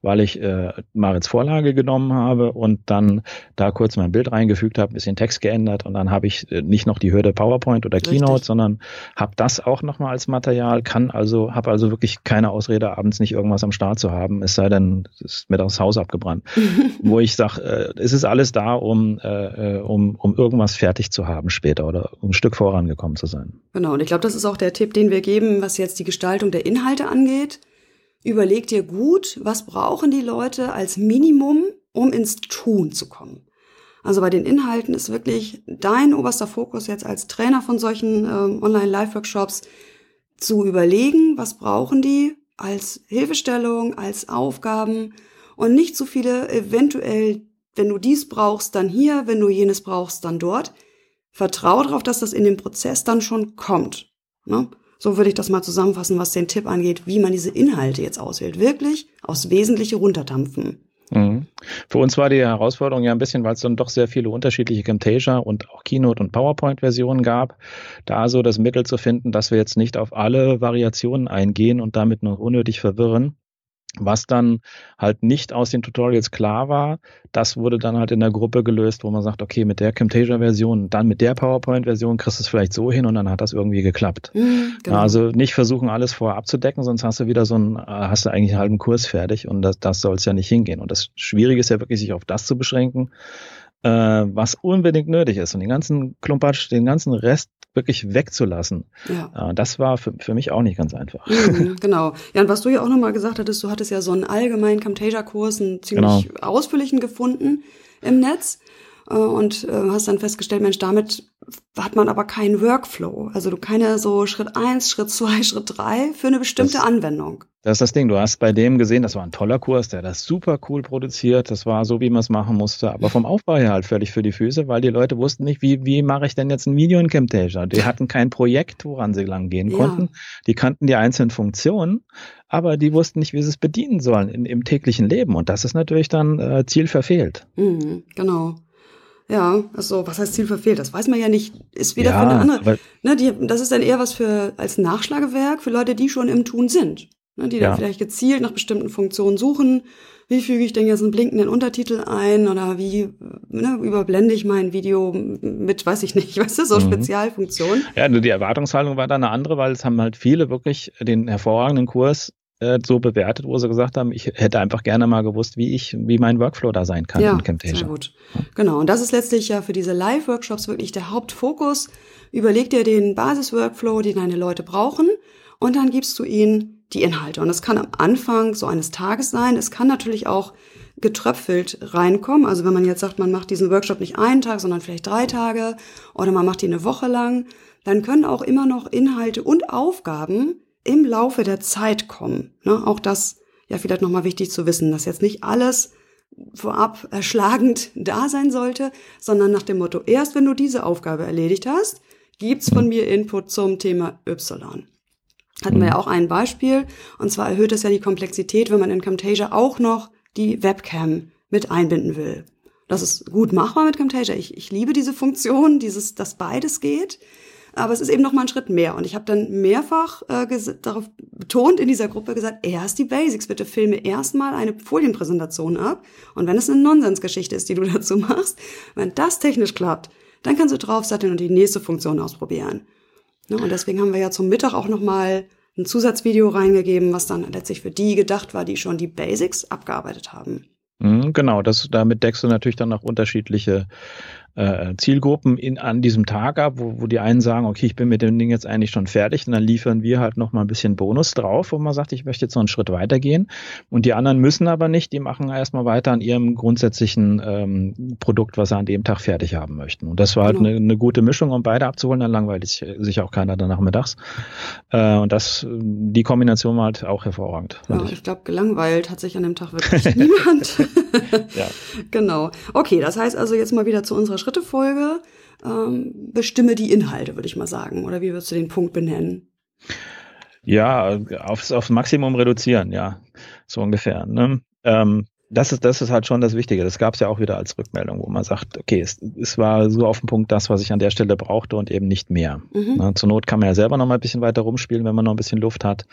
weil ich äh, Marits Vorlage genommen habe und dann da kurz mein Bild reingefügt habe, ein bisschen Text geändert und dann habe ich äh, nicht noch die Hürde PowerPoint oder Keynote, Richtig. sondern habe das auch nochmal als Material, kann also, habe also wirklich keine Ausrede, abends nicht irgendwas am Start zu haben, es sei denn, es ist mir das Haus abgebrannt. wo ich sage, äh, es ist alles da, um äh, äh, um, um irgendwas fertig zu haben später oder um ein Stück vorangekommen zu sein. Genau, und ich glaube, das ist auch der Tipp, den wir geben, was jetzt die Gestaltung der Inhalte angeht. Überleg dir gut, was brauchen die Leute als Minimum, um ins Tun zu kommen. Also bei den Inhalten ist wirklich dein oberster Fokus jetzt als Trainer von solchen ähm, Online-Live-Workshops zu überlegen, was brauchen die als Hilfestellung, als Aufgaben und nicht zu viele eventuell wenn du dies brauchst, dann hier, wenn du jenes brauchst, dann dort. Vertraue darauf, dass das in dem Prozess dann schon kommt. Ne? So würde ich das mal zusammenfassen, was den Tipp angeht, wie man diese Inhalte jetzt auswählt. Wirklich aufs Wesentliche runterdampfen. Mhm. Für uns war die Herausforderung ja ein bisschen, weil es dann doch sehr viele unterschiedliche Camtasia und auch Keynote und PowerPoint-Versionen gab, da so das Mittel zu finden, dass wir jetzt nicht auf alle Variationen eingehen und damit noch unnötig verwirren, was dann halt nicht aus den Tutorials klar war, das wurde dann halt in der Gruppe gelöst, wo man sagt, okay, mit der Camtasia-Version, dann mit der PowerPoint-Version kriegst du es vielleicht so hin und dann hat das irgendwie geklappt. Mhm, genau. Also nicht versuchen, alles vorher abzudecken, sonst hast du wieder so einen, äh, hast du eigentlich einen halben Kurs fertig und das, das soll es ja nicht hingehen. Und das Schwierige ist ja wirklich, sich auf das zu beschränken, äh, was unbedingt nötig ist. Und den ganzen Klumpatsch, den ganzen Rest wirklich wegzulassen. Ja. Äh, das war für, für mich auch nicht ganz einfach. Mhm, genau. Ja, und was du ja auch nochmal gesagt hattest, du hattest ja so einen allgemeinen Camtasia-Kurs, einen ziemlich genau. ausführlichen gefunden im Netz und äh, hast dann festgestellt, Mensch, damit hat man aber keinen Workflow. Also du keine so Schritt eins, Schritt zwei, Schritt drei für eine bestimmte das, Anwendung. Das ist das Ding. Du hast bei dem gesehen, das war ein toller Kurs, der das super cool produziert. Das war so, wie man es machen musste, aber vom Aufbau her halt völlig für die Füße, weil die Leute wussten nicht, wie, wie mache ich denn jetzt ein Video in Camtasia? Die hatten kein Projekt, woran sie lang gehen ja. konnten. Die kannten die einzelnen Funktionen, aber die wussten nicht, wie sie es bedienen sollen in, im täglichen Leben. Und das ist natürlich dann äh, Ziel verfehlt. Mhm, genau. Ja, also was heißt Ziel verfehlt? Das weiß man ja nicht. Ist wieder ja, für eine andere. Ne, die, das ist dann eher was für als Nachschlagewerk für Leute, die schon im Tun sind. Ne, die ja. dann vielleicht gezielt nach bestimmten Funktionen suchen. Wie füge ich denn jetzt einen blinkenden Untertitel ein oder wie ne, überblende ich mein Video mit, weiß ich nicht, weißt du, so mhm. Spezialfunktionen. Ja, nur die Erwartungshaltung war dann eine andere, weil es haben halt viele wirklich den hervorragenden Kurs äh, so bewertet, wo sie gesagt haben, ich hätte einfach gerne mal gewusst, wie ich, wie mein Workflow da sein kann ja, in Camtasia. Sehr gut. Genau. Und das ist letztlich ja für diese Live-Workshops wirklich der Hauptfokus. Überleg dir den Basis-Workflow, den deine Leute brauchen, und dann gibst du ihnen die Inhalte. Und das kann am Anfang so eines Tages sein. Es kann natürlich auch getröpfelt reinkommen. Also wenn man jetzt sagt, man macht diesen Workshop nicht einen Tag, sondern vielleicht drei Tage oder man macht die eine Woche lang, dann können auch immer noch Inhalte und Aufgaben im Laufe der Zeit kommen. Ne? Auch das ja vielleicht nochmal wichtig zu wissen, dass jetzt nicht alles vorab erschlagend da sein sollte, sondern nach dem Motto, erst wenn du diese Aufgabe erledigt hast, gibt's von mir Input zum Thema Y. Hatten wir ja auch ein Beispiel, und zwar erhöht es ja die Komplexität, wenn man in Camtasia auch noch die Webcam mit einbinden will. Das ist gut machbar mit Camtasia. Ich, ich liebe diese Funktion, dieses, dass beides geht. Aber es ist eben noch mal ein Schritt mehr. Und ich habe dann mehrfach äh, darauf betont in dieser Gruppe gesagt, erst die Basics. Bitte filme erstmal eine Folienpräsentation ab. Und wenn es eine Nonsensgeschichte ist, die du dazu machst, wenn das technisch klappt, dann kannst du draufsatteln und die nächste Funktion ausprobieren. Ja, und deswegen haben wir ja zum Mittag auch noch mal ein Zusatzvideo reingegeben, was dann letztlich für die gedacht war, die schon die Basics abgearbeitet haben. Mhm, genau, das, damit deckst du natürlich dann auch unterschiedliche äh, Zielgruppen in, an diesem Tag ab, wo, wo die einen sagen, okay, ich bin mit dem Ding jetzt eigentlich schon fertig und dann liefern wir halt noch mal ein bisschen Bonus drauf, wo man sagt, ich möchte jetzt noch einen Schritt weitergehen und die anderen müssen aber nicht, die machen erstmal weiter an ihrem grundsätzlichen ähm, Produkt, was sie an dem Tag fertig haben möchten. Und das war halt genau. eine, eine gute Mischung, um beide abzuholen, dann langweilt sich auch keiner danach mittags. Äh, und das, die Kombination war halt auch hervorragend. Ja, ich, ich glaube, gelangweilt hat sich an dem Tag wirklich niemand. ja. Genau. Okay, das heißt also jetzt mal wieder zu unserer dritte Folge. Ähm, bestimme die Inhalte, würde ich mal sagen. Oder wie würdest du den Punkt benennen? Ja, aufs, aufs Maximum reduzieren, ja, so ungefähr. Ne? Ähm, das ist, das ist halt schon das Wichtige. Das gab es ja auch wieder als Rückmeldung, wo man sagt, okay, es, es war so auf den Punkt das, was ich an der Stelle brauchte und eben nicht mehr. Mhm. Na, zur Not kann man ja selber noch mal ein bisschen weiter rumspielen, wenn man noch ein bisschen Luft hat.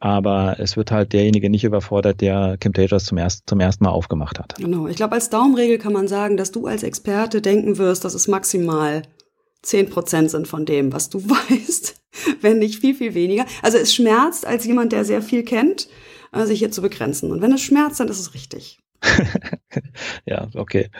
Aber es wird halt derjenige nicht überfordert, der Camtasias zum, erst, zum ersten Mal aufgemacht hat. Genau. Ich glaube, als Daumenregel kann man sagen, dass du als Experte denken wirst, dass es maximal zehn Prozent sind von dem, was du weißt, wenn nicht viel, viel weniger. Also es schmerzt als jemand, der sehr viel kennt, sich hier zu begrenzen. Und wenn es schmerzt, dann ist es richtig. ja, okay.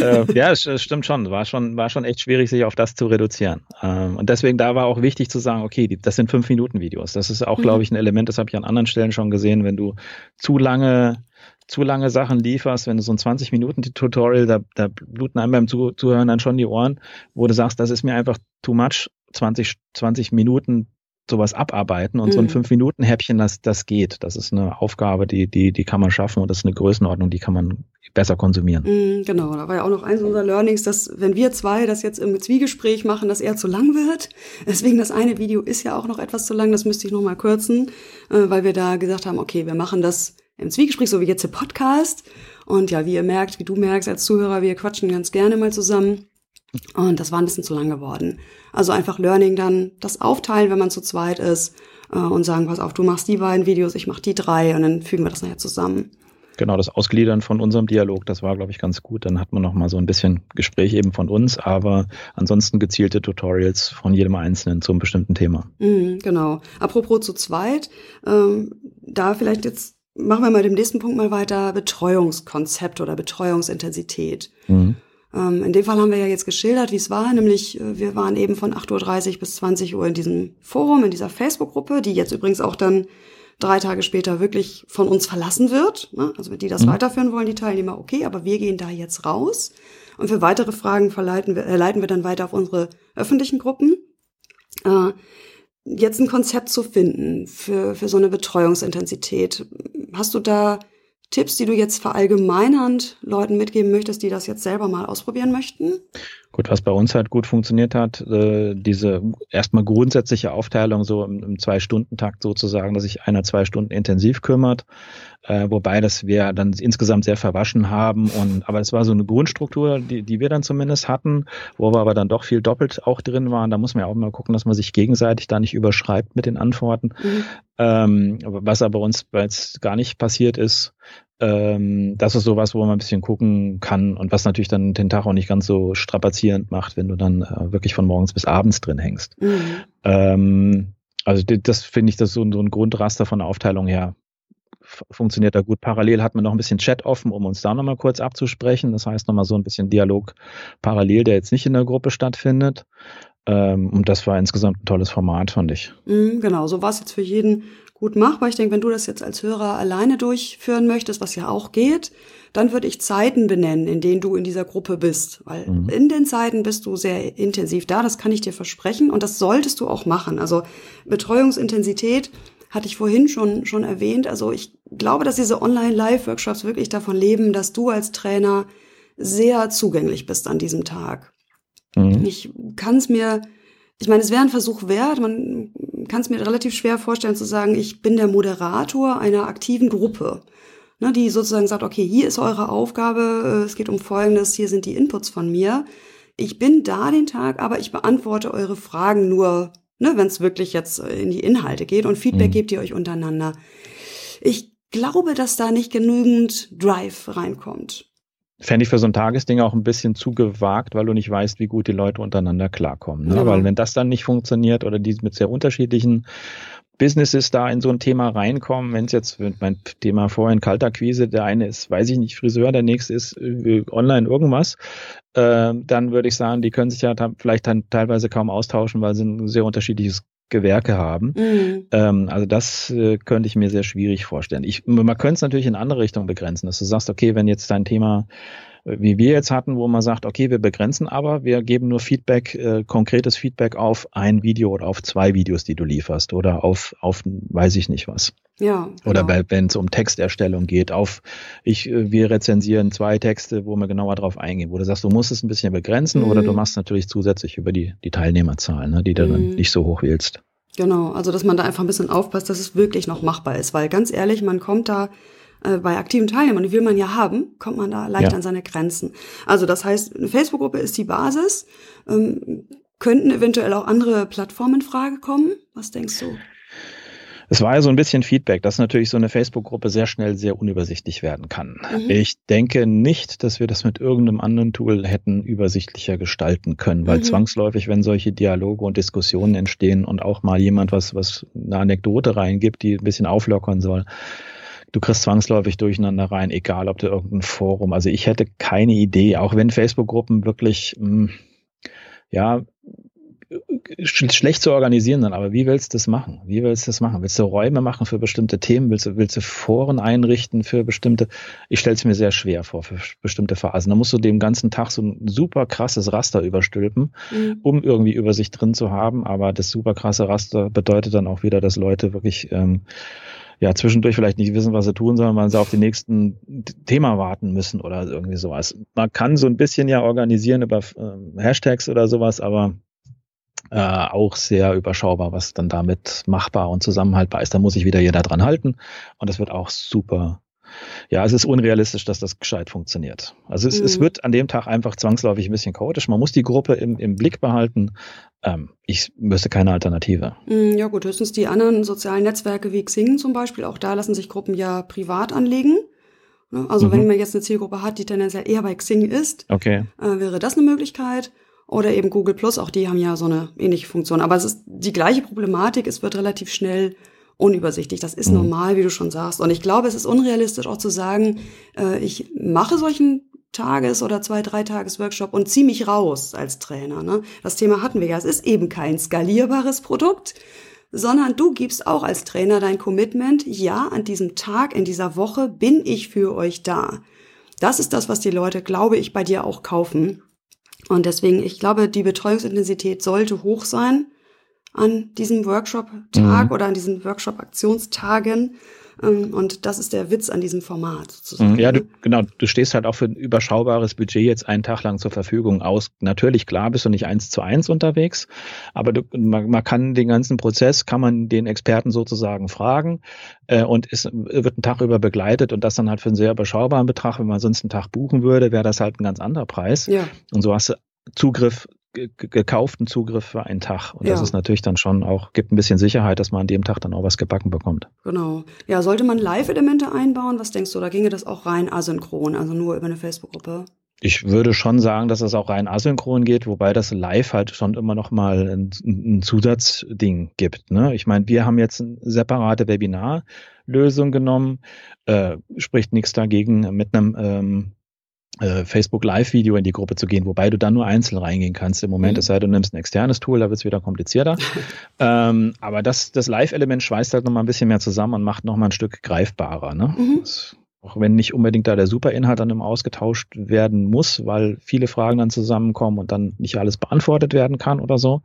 äh, ja, es, es, stimmt schon. War schon, war schon echt schwierig, sich auf das zu reduzieren. Ähm, und deswegen da war auch wichtig zu sagen, okay, die, das sind fünf Minuten Videos. Das ist auch, mhm. glaube ich, ein Element, das habe ich an anderen Stellen schon gesehen, wenn du zu lange zu lange Sachen lieferst, wenn du so ein 20 Minuten Tutorial, da, da bluten einem beim Zuhören dann schon die Ohren, wo du sagst, das ist mir einfach too much, 20, 20 Minuten sowas abarbeiten und mhm. so ein mhm. fünf Minuten Häppchen, das das geht. Das ist eine Aufgabe, die die die kann man schaffen und das ist eine Größenordnung, die kann man besser konsumieren. Mhm, genau, da war ja auch noch eins unserer Learnings, dass wenn wir zwei das jetzt im Zwiegespräch machen, dass eher zu lang wird. Deswegen das eine Video ist ja auch noch etwas zu lang, das müsste ich noch mal kürzen, äh, weil wir da gesagt haben, okay, wir machen das im Zwiegespräch, so wie jetzt der Podcast. Und ja, wie ihr merkt, wie du merkst als Zuhörer, wir quatschen ganz gerne mal zusammen. Und das war ein bisschen zu lang geworden. Also einfach Learning dann, das aufteilen, wenn man zu zweit ist äh, und sagen, pass auf, du machst die beiden Videos, ich mach die drei und dann fügen wir das nachher zusammen. Genau, das Ausgliedern von unserem Dialog, das war, glaube ich, ganz gut. Dann hat man noch mal so ein bisschen Gespräch eben von uns, aber ansonsten gezielte Tutorials von jedem Einzelnen zum bestimmten Thema. Mhm, genau. Apropos zu zweit, ähm, da vielleicht jetzt machen wir mal dem nächsten Punkt mal weiter, Betreuungskonzept oder Betreuungsintensität. Mhm. Ähm, in dem Fall haben wir ja jetzt geschildert, wie es war, nämlich äh, wir waren eben von 8.30 Uhr bis 20 Uhr in diesem Forum, in dieser Facebook-Gruppe, die jetzt übrigens auch dann drei Tage später wirklich von uns verlassen wird. Ne? Also wenn die das mhm. weiterführen wollen, die Teilnehmer, okay, aber wir gehen da jetzt raus. Und für weitere Fragen verleiten wir, äh, leiten wir dann weiter auf unsere öffentlichen Gruppen. Äh, jetzt ein Konzept zu finden für, für so eine Betreuungsintensität. Hast du da Tipps, die du jetzt verallgemeinernd Leuten mitgeben möchtest, die das jetzt selber mal ausprobieren möchten? Gut, was bei uns halt gut funktioniert hat, äh, diese erstmal grundsätzliche Aufteilung so im, im Zwei-Stunden-Takt sozusagen, dass sich einer zwei Stunden intensiv kümmert, äh, wobei das wir dann insgesamt sehr verwaschen haben und aber es war so eine Grundstruktur, die, die wir dann zumindest hatten, wo wir aber dann doch viel doppelt auch drin waren. Da muss man ja auch mal gucken, dass man sich gegenseitig da nicht überschreibt mit den Antworten. Mhm. Ähm, was aber bei uns jetzt gar nicht passiert ist, ähm, das ist sowas, wo man ein bisschen gucken kann und was natürlich dann den Tag auch nicht ganz so strapazierend macht, wenn du dann äh, wirklich von morgens bis abends drin hängst. Mhm. Ähm, also das finde ich, das so, so ein Grundraster von der Aufteilung her funktioniert da gut. Parallel hat man noch ein bisschen Chat offen, um uns da nochmal kurz abzusprechen. Das heißt nochmal so ein bisschen Dialog parallel, der jetzt nicht in der Gruppe stattfindet. Ähm, und das war insgesamt ein tolles Format, fand ich. Mhm, genau, so war es jetzt für jeden gut machbar. Ich denke, wenn du das jetzt als Hörer alleine durchführen möchtest, was ja auch geht, dann würde ich Zeiten benennen, in denen du in dieser Gruppe bist. Weil mhm. in den Zeiten bist du sehr intensiv da, das kann ich dir versprechen. Und das solltest du auch machen. Also Betreuungsintensität hatte ich vorhin schon, schon erwähnt. Also ich glaube, dass diese Online-Live-Workshops wirklich davon leben, dass du als Trainer sehr zugänglich bist an diesem Tag. Mhm. Ich kann es mir, ich meine, es wäre ein Versuch wert. Man kann es mir relativ schwer vorstellen zu sagen, ich bin der Moderator einer aktiven Gruppe, ne, die sozusagen sagt, okay, hier ist eure Aufgabe, äh, es geht um Folgendes, hier sind die Inputs von mir. Ich bin da den Tag, aber ich beantworte eure Fragen nur, ne, wenn es wirklich jetzt in die Inhalte geht und Feedback mhm. gebt ihr euch untereinander. Ich glaube, dass da nicht genügend Drive reinkommt. Fände ich für so ein Tagesding auch ein bisschen zu gewagt, weil du nicht weißt, wie gut die Leute untereinander klarkommen. Ne? Ja. Weil wenn das dann nicht funktioniert oder die mit sehr unterschiedlichen Businesses da in so ein Thema reinkommen, wenn es jetzt, mein Thema vorhin Kaltakquise, der eine ist, weiß ich nicht, Friseur, der nächste ist äh, online irgendwas, äh, dann würde ich sagen, die können sich ja vielleicht dann teilweise kaum austauschen, weil sie ein sehr unterschiedliches Gewerke haben. Mhm. Ähm, also das äh, könnte ich mir sehr schwierig vorstellen. Ich, man könnte es natürlich in andere Richtungen begrenzen, dass du sagst, okay, wenn jetzt dein Thema wie wir jetzt hatten, wo man sagt, okay, wir begrenzen aber, wir geben nur Feedback, äh, konkretes Feedback auf ein Video oder auf zwei Videos, die du lieferst oder auf, auf weiß ich nicht was. Ja. Oder genau. wenn es um Texterstellung geht, auf ich, äh, wir rezensieren zwei Texte, wo wir genauer drauf eingehen, wo du sagst, du musst es ein bisschen begrenzen mhm. oder du machst natürlich zusätzlich über die, die Teilnehmerzahlen, ne, die du mhm. dann nicht so hoch wählst. Genau, also dass man da einfach ein bisschen aufpasst, dass es wirklich noch machbar ist, weil ganz ehrlich, man kommt da äh, bei aktiven Teilnehmern, die will man ja haben, kommt man da leicht ja. an seine Grenzen. Also das heißt, eine Facebook-Gruppe ist die Basis. Ähm, könnten eventuell auch andere Plattformen in Frage kommen? Was denkst du? Es war ja so ein bisschen Feedback, dass natürlich so eine Facebook-Gruppe sehr schnell sehr unübersichtlich werden kann. Mhm. Ich denke nicht, dass wir das mit irgendeinem anderen Tool hätten übersichtlicher gestalten können, weil mhm. zwangsläufig, wenn solche Dialoge und Diskussionen entstehen und auch mal jemand was, was eine Anekdote reingibt, die ein bisschen auflockern soll, du kriegst zwangsläufig durcheinander rein, egal ob du irgendein Forum. Also ich hätte keine Idee, auch wenn Facebook-Gruppen wirklich, mh, hm, ja, schlecht zu organisieren dann, aber wie willst du das machen? Wie willst du das machen? Willst du Räume machen für bestimmte Themen? Willst du, willst du Foren einrichten für bestimmte? Ich stelle es mir sehr schwer vor, für bestimmte Phasen. Da musst du dem ganzen Tag so ein super krasses Raster überstülpen, mhm. um irgendwie Übersicht drin zu haben. Aber das super krasse Raster bedeutet dann auch wieder, dass Leute wirklich ähm, ja zwischendurch vielleicht nicht wissen, was sie tun, sondern weil sie auf den nächsten Thema warten müssen oder irgendwie sowas. Man kann so ein bisschen ja organisieren über äh, Hashtags oder sowas, aber äh, auch sehr überschaubar, was dann damit machbar und zusammenhaltbar ist. Da muss sich wieder jeder dran halten und das wird auch super. Ja, es ist unrealistisch, dass das gescheit funktioniert. Also es, mhm. es wird an dem Tag einfach zwangsläufig ein bisschen chaotisch. Man muss die Gruppe im, im Blick behalten. Ähm, ich wüsste keine Alternative. Mhm, ja gut, höchstens die anderen sozialen Netzwerke wie Xing zum Beispiel. Auch da lassen sich Gruppen ja privat anlegen. Ne? Also mhm. wenn man jetzt eine Zielgruppe hat, die tendenziell eher bei Xing ist, okay. äh, wäre das eine Möglichkeit. Oder eben Google Plus, auch die haben ja so eine ähnliche Funktion. Aber es ist die gleiche Problematik, es wird relativ schnell unübersichtlich. Das ist mhm. normal, wie du schon sagst. Und ich glaube, es ist unrealistisch auch zu sagen, äh, ich mache solchen Tages- oder zwei, drei Tages-Workshop und ziehe mich raus als Trainer. Ne? Das Thema hatten wir ja. Es ist eben kein skalierbares Produkt, sondern du gibst auch als Trainer dein Commitment. Ja, an diesem Tag, in dieser Woche bin ich für euch da. Das ist das, was die Leute, glaube ich, bei dir auch kaufen. Und deswegen, ich glaube, die Betreuungsintensität sollte hoch sein an diesem Workshop-Tag mhm. oder an diesen Workshop-Aktionstagen. Ähm, und das ist der Witz an diesem Format. Sozusagen. Ja, du, genau. Du stehst halt auch für ein überschaubares Budget jetzt einen Tag lang zur Verfügung aus. Natürlich, klar, bist du nicht eins zu eins unterwegs, aber du, man, man kann den ganzen Prozess, kann man den Experten sozusagen fragen äh, und es wird ein Tag über begleitet und das dann halt für einen sehr überschaubaren Betrag. Wenn man sonst einen Tag buchen würde, wäre das halt ein ganz anderer Preis. Ja. Und so hast du Zugriff gekauften Zugriff für einen Tag. Und ja. das ist natürlich dann schon auch, gibt ein bisschen Sicherheit, dass man an dem Tag dann auch was gebacken bekommt. Genau. Ja, sollte man Live-Elemente einbauen? Was denkst du, da ginge das auch rein asynchron, also nur über eine Facebook-Gruppe? Ich würde schon sagen, dass es auch rein asynchron geht, wobei das live halt schon immer noch mal ein, ein Zusatzding gibt. Ne? Ich meine, wir haben jetzt eine separate Webinarlösung genommen, äh, spricht nichts dagegen, mit einem ähm, äh, Facebook Live-Video in die Gruppe zu gehen, wobei du dann nur einzeln reingehen kannst im Moment, mhm. es sei denn, du nimmst ein externes Tool, da wird es wieder komplizierter. ähm, aber das, das Live-Element schweißt halt nochmal ein bisschen mehr zusammen und macht nochmal ein Stück greifbarer. Ne? Mhm. Das, auch wenn nicht unbedingt da der Superinhalt dann immer ausgetauscht werden muss, weil viele Fragen dann zusammenkommen und dann nicht alles beantwortet werden kann oder so.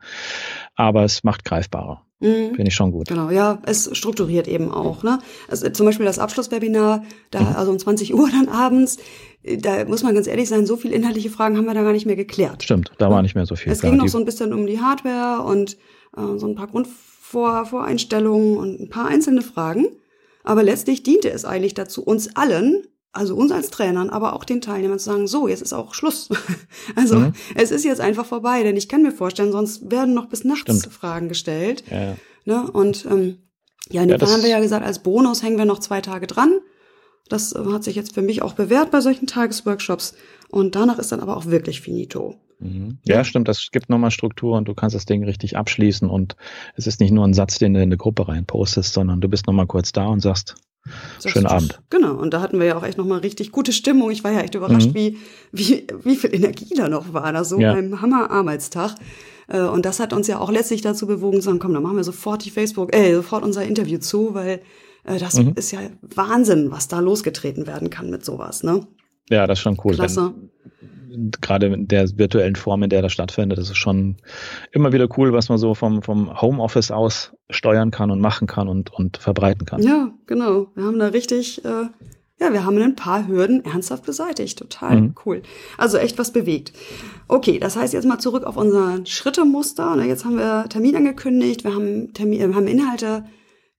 Aber es macht greifbarer. Mhm. Finde ich schon gut. Genau, ja, es strukturiert eben auch. Ne? Also zum Beispiel das Abschlusswebinar, da, mhm. also um 20 Uhr dann abends, da muss man ganz ehrlich sein, so viele inhaltliche Fragen haben wir da gar nicht mehr geklärt. Stimmt, da war nicht mehr so viel. Es ging noch so ein bisschen um die Hardware und äh, so ein paar Grundvoreinstellungen und ein paar einzelne Fragen. Aber letztlich diente es eigentlich dazu, uns allen, also uns als Trainern, aber auch den Teilnehmern zu sagen, so, jetzt ist auch Schluss. also mhm. es ist jetzt einfach vorbei, denn ich kann mir vorstellen, sonst werden noch bis nachts Stimmt. Fragen gestellt. Ja. Ne? Und ähm, ja, in dem ja, haben wir ja gesagt, als Bonus hängen wir noch zwei Tage dran. Das hat sich jetzt für mich auch bewährt bei solchen Tagesworkshops. Und danach ist dann aber auch wirklich finito. Mhm. Ja, stimmt, das gibt nochmal Struktur und du kannst das Ding richtig abschließen und es ist nicht nur ein Satz, den du in eine Gruppe reinpostest, sondern du bist nochmal kurz da und sagst, das Schönen Abend. Genau, und da hatten wir ja auch echt nochmal richtig gute Stimmung. Ich war ja echt überrascht, mhm. wie, wie, wie viel Energie da noch war, da so ja. beim Hammer-Arbeitstag. Äh, und das hat uns ja auch letztlich dazu bewogen, zu sagen, komm, dann machen wir sofort die Facebook, äh, sofort unser Interview zu, weil äh, das mhm. ist ja Wahnsinn, was da losgetreten werden kann mit sowas, ne? Ja, das ist schon cool. Klasse. Wenn, gerade in der virtuellen Form, in der das stattfindet, das ist schon immer wieder cool, was man so vom, vom Homeoffice aus steuern kann und machen kann und, und verbreiten kann. Ja, genau. Wir haben da richtig, äh, ja, wir haben ein paar Hürden ernsthaft beseitigt. Total mhm. cool. Also echt was bewegt. Okay, das heißt jetzt mal zurück auf unser Schrittemuster. Jetzt haben wir Termin angekündigt, wir haben, Termin, wir haben Inhalte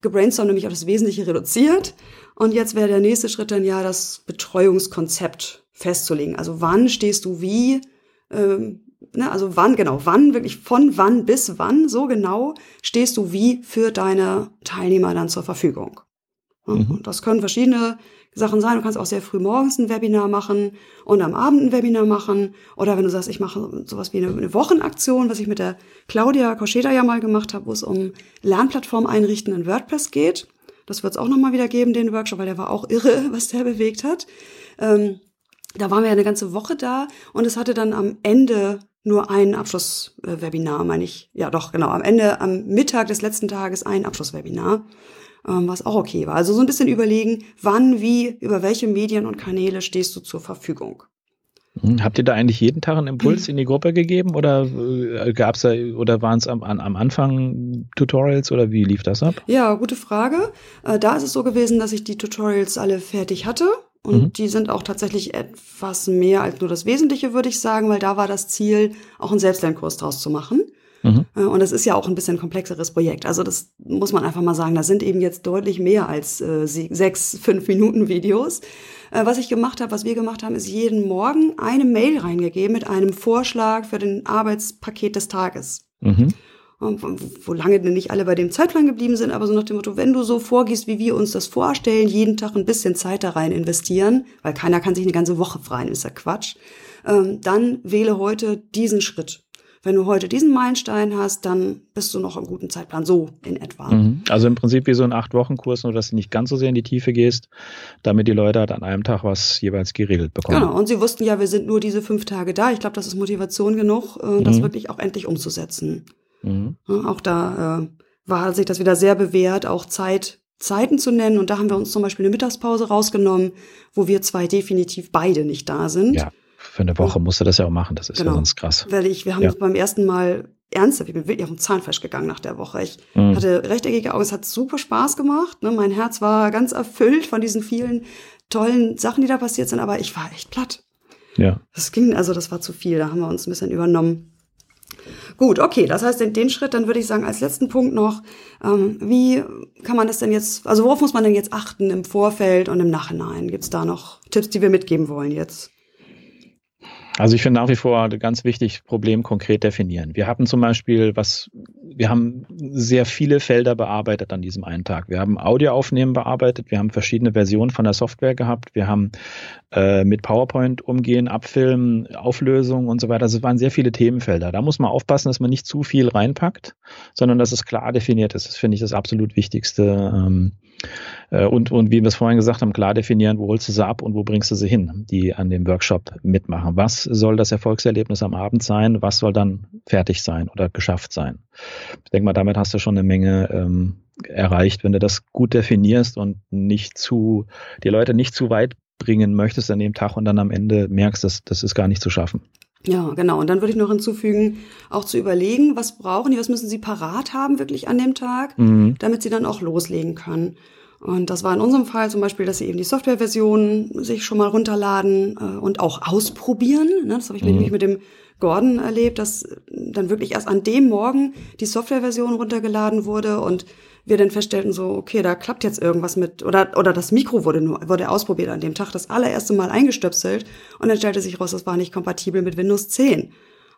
gebrainstormt, nämlich auf das Wesentliche reduziert. Und jetzt wäre der nächste Schritt dann ja, das Betreuungskonzept festzulegen. Also wann stehst du wie, ähm, ne, also wann, genau, wann, wirklich von wann bis wann, so genau stehst du wie für deine Teilnehmer dann zur Verfügung. Mhm. Das können verschiedene Sachen sein. Du kannst auch sehr früh morgens ein Webinar machen und am Abend ein Webinar machen. Oder wenn du sagst, ich mache sowas wie eine, eine Wochenaktion, was ich mit der Claudia Koscheda ja mal gemacht habe, wo es um Lernplattform einrichten in WordPress geht. Das wird es auch nochmal wieder geben, den Workshop, weil der war auch irre, was der bewegt hat. Ähm, da waren wir ja eine ganze Woche da und es hatte dann am Ende nur ein Abschlusswebinar, meine ich. Ja, doch, genau. Am Ende, am Mittag des letzten Tages ein Abschlusswebinar was auch okay war. Also so ein bisschen überlegen, wann, wie, über welche Medien und Kanäle stehst du zur Verfügung. Hm, habt ihr da eigentlich jeden Tag einen Impuls in die Gruppe gegeben oder äh, gab's da oder waren es am, am Anfang Tutorials oder wie lief das ab? Ja, gute Frage. Äh, da ist es so gewesen, dass ich die Tutorials alle fertig hatte und mhm. die sind auch tatsächlich etwas mehr als nur das Wesentliche, würde ich sagen, weil da war das Ziel, auch einen Selbstlernkurs draus zu machen. Mhm. Äh, und das ist ja auch ein bisschen komplexeres Projekt. Also das muss man einfach mal sagen. Da sind eben jetzt deutlich mehr als äh, sechs, fünf Minuten Videos. Äh, was ich gemacht habe, was wir gemacht haben, ist jeden Morgen eine Mail reingegeben mit einem Vorschlag für den Arbeitspaket des Tages. Mhm. Wo lange denn nicht alle bei dem Zeitplan geblieben sind, aber so nach dem Motto, wenn du so vorgehst, wie wir uns das vorstellen, jeden Tag ein bisschen Zeit da rein investieren, weil keiner kann sich eine ganze Woche freien, ist ja Quatsch, ähm, dann wähle heute diesen Schritt wenn du heute diesen Meilenstein hast, dann bist du noch im guten Zeitplan, so in etwa. Mhm. Also im Prinzip wie so ein Acht-Wochen-Kurs, nur dass du nicht ganz so sehr in die Tiefe gehst, damit die Leute halt an einem Tag was jeweils geregelt bekommen. Genau, und sie wussten ja, wir sind nur diese fünf Tage da. Ich glaube, das ist Motivation genug, äh, das mhm. wirklich auch endlich umzusetzen. Mhm. auch da äh, war sich das wieder sehr bewährt, auch Zeit Zeiten zu nennen. Und da haben wir uns zum Beispiel eine Mittagspause rausgenommen, wo wir zwei definitiv beide nicht da sind. Ja für eine Woche musst du das ja auch machen. Das ist genau. ja sonst krass. Weil ich, wir haben ja. beim ersten Mal ernsthaft, ich bin wirklich auf den Zahnfleisch gegangen nach der Woche. Ich mhm. hatte rechteckige Augen, es hat super Spaß gemacht. Ne? Mein Herz war ganz erfüllt von diesen vielen tollen Sachen, die da passiert sind, aber ich war echt platt. Ja. Das ging, also das war zu viel, da haben wir uns ein bisschen übernommen. Gut, okay, das heißt, den, den Schritt, dann würde ich sagen, als letzten Punkt noch, ähm, wie kann man das denn jetzt, also worauf muss man denn jetzt achten im Vorfeld und im Nachhinein? Gibt es da noch Tipps, die wir mitgeben wollen jetzt? Also ich finde nach wie vor ganz wichtig, Problem konkret definieren. Wir hatten zum Beispiel was, wir haben sehr viele Felder bearbeitet an diesem einen Tag. Wir haben Audioaufnehmen bearbeitet, wir haben verschiedene Versionen von der Software gehabt, wir haben äh, mit PowerPoint umgehen, abfilmen, Auflösung und so weiter. Also es waren sehr viele Themenfelder. Da muss man aufpassen, dass man nicht zu viel reinpackt, sondern dass es klar definiert ist. Das finde ich das absolut Wichtigste. Ähm, Äh, und, und wie wir es vorhin gesagt haben, klar definieren, wo holst du sie ab und wo bringst du sie hin, die an dem Workshop mitmachen. Was soll das Erfolgserlebnis am Abend sein? Was soll dann fertig sein oder geschafft sein? Ich denke mal, damit hast du schon eine Menge ähm, erreicht, wenn du das gut definierst und nicht zu, die Leute nicht zu weit bringen möchtest an dem Tag und dann am Ende merkst, dass das ist gar nicht zu schaffen. Ja, genau. Und dann würde ich noch hinzufügen, auch zu überlegen, was brauchen die, was müssen sie parat haben wirklich an dem Tag, mhm. damit sie dann auch loslegen können. Und das war in unserem Fall zum Beispiel, dass sie eben die Softwareversion sich schon mal runterladen äh, und auch ausprobieren. Ne? Das habe ich mhm. nämlich mit dem Gordon erlebt, dass dann wirklich erst an dem Morgen die Softwareversion runtergeladen wurde und wir dann feststellten so, okay, da klappt jetzt irgendwas mit, oder, oder das Mikro wurde nur, wurde ausprobiert an dem Tag, das allererste Mal eingestöpselt und dann stellte sich raus, das war nicht kompatibel mit Windows 10.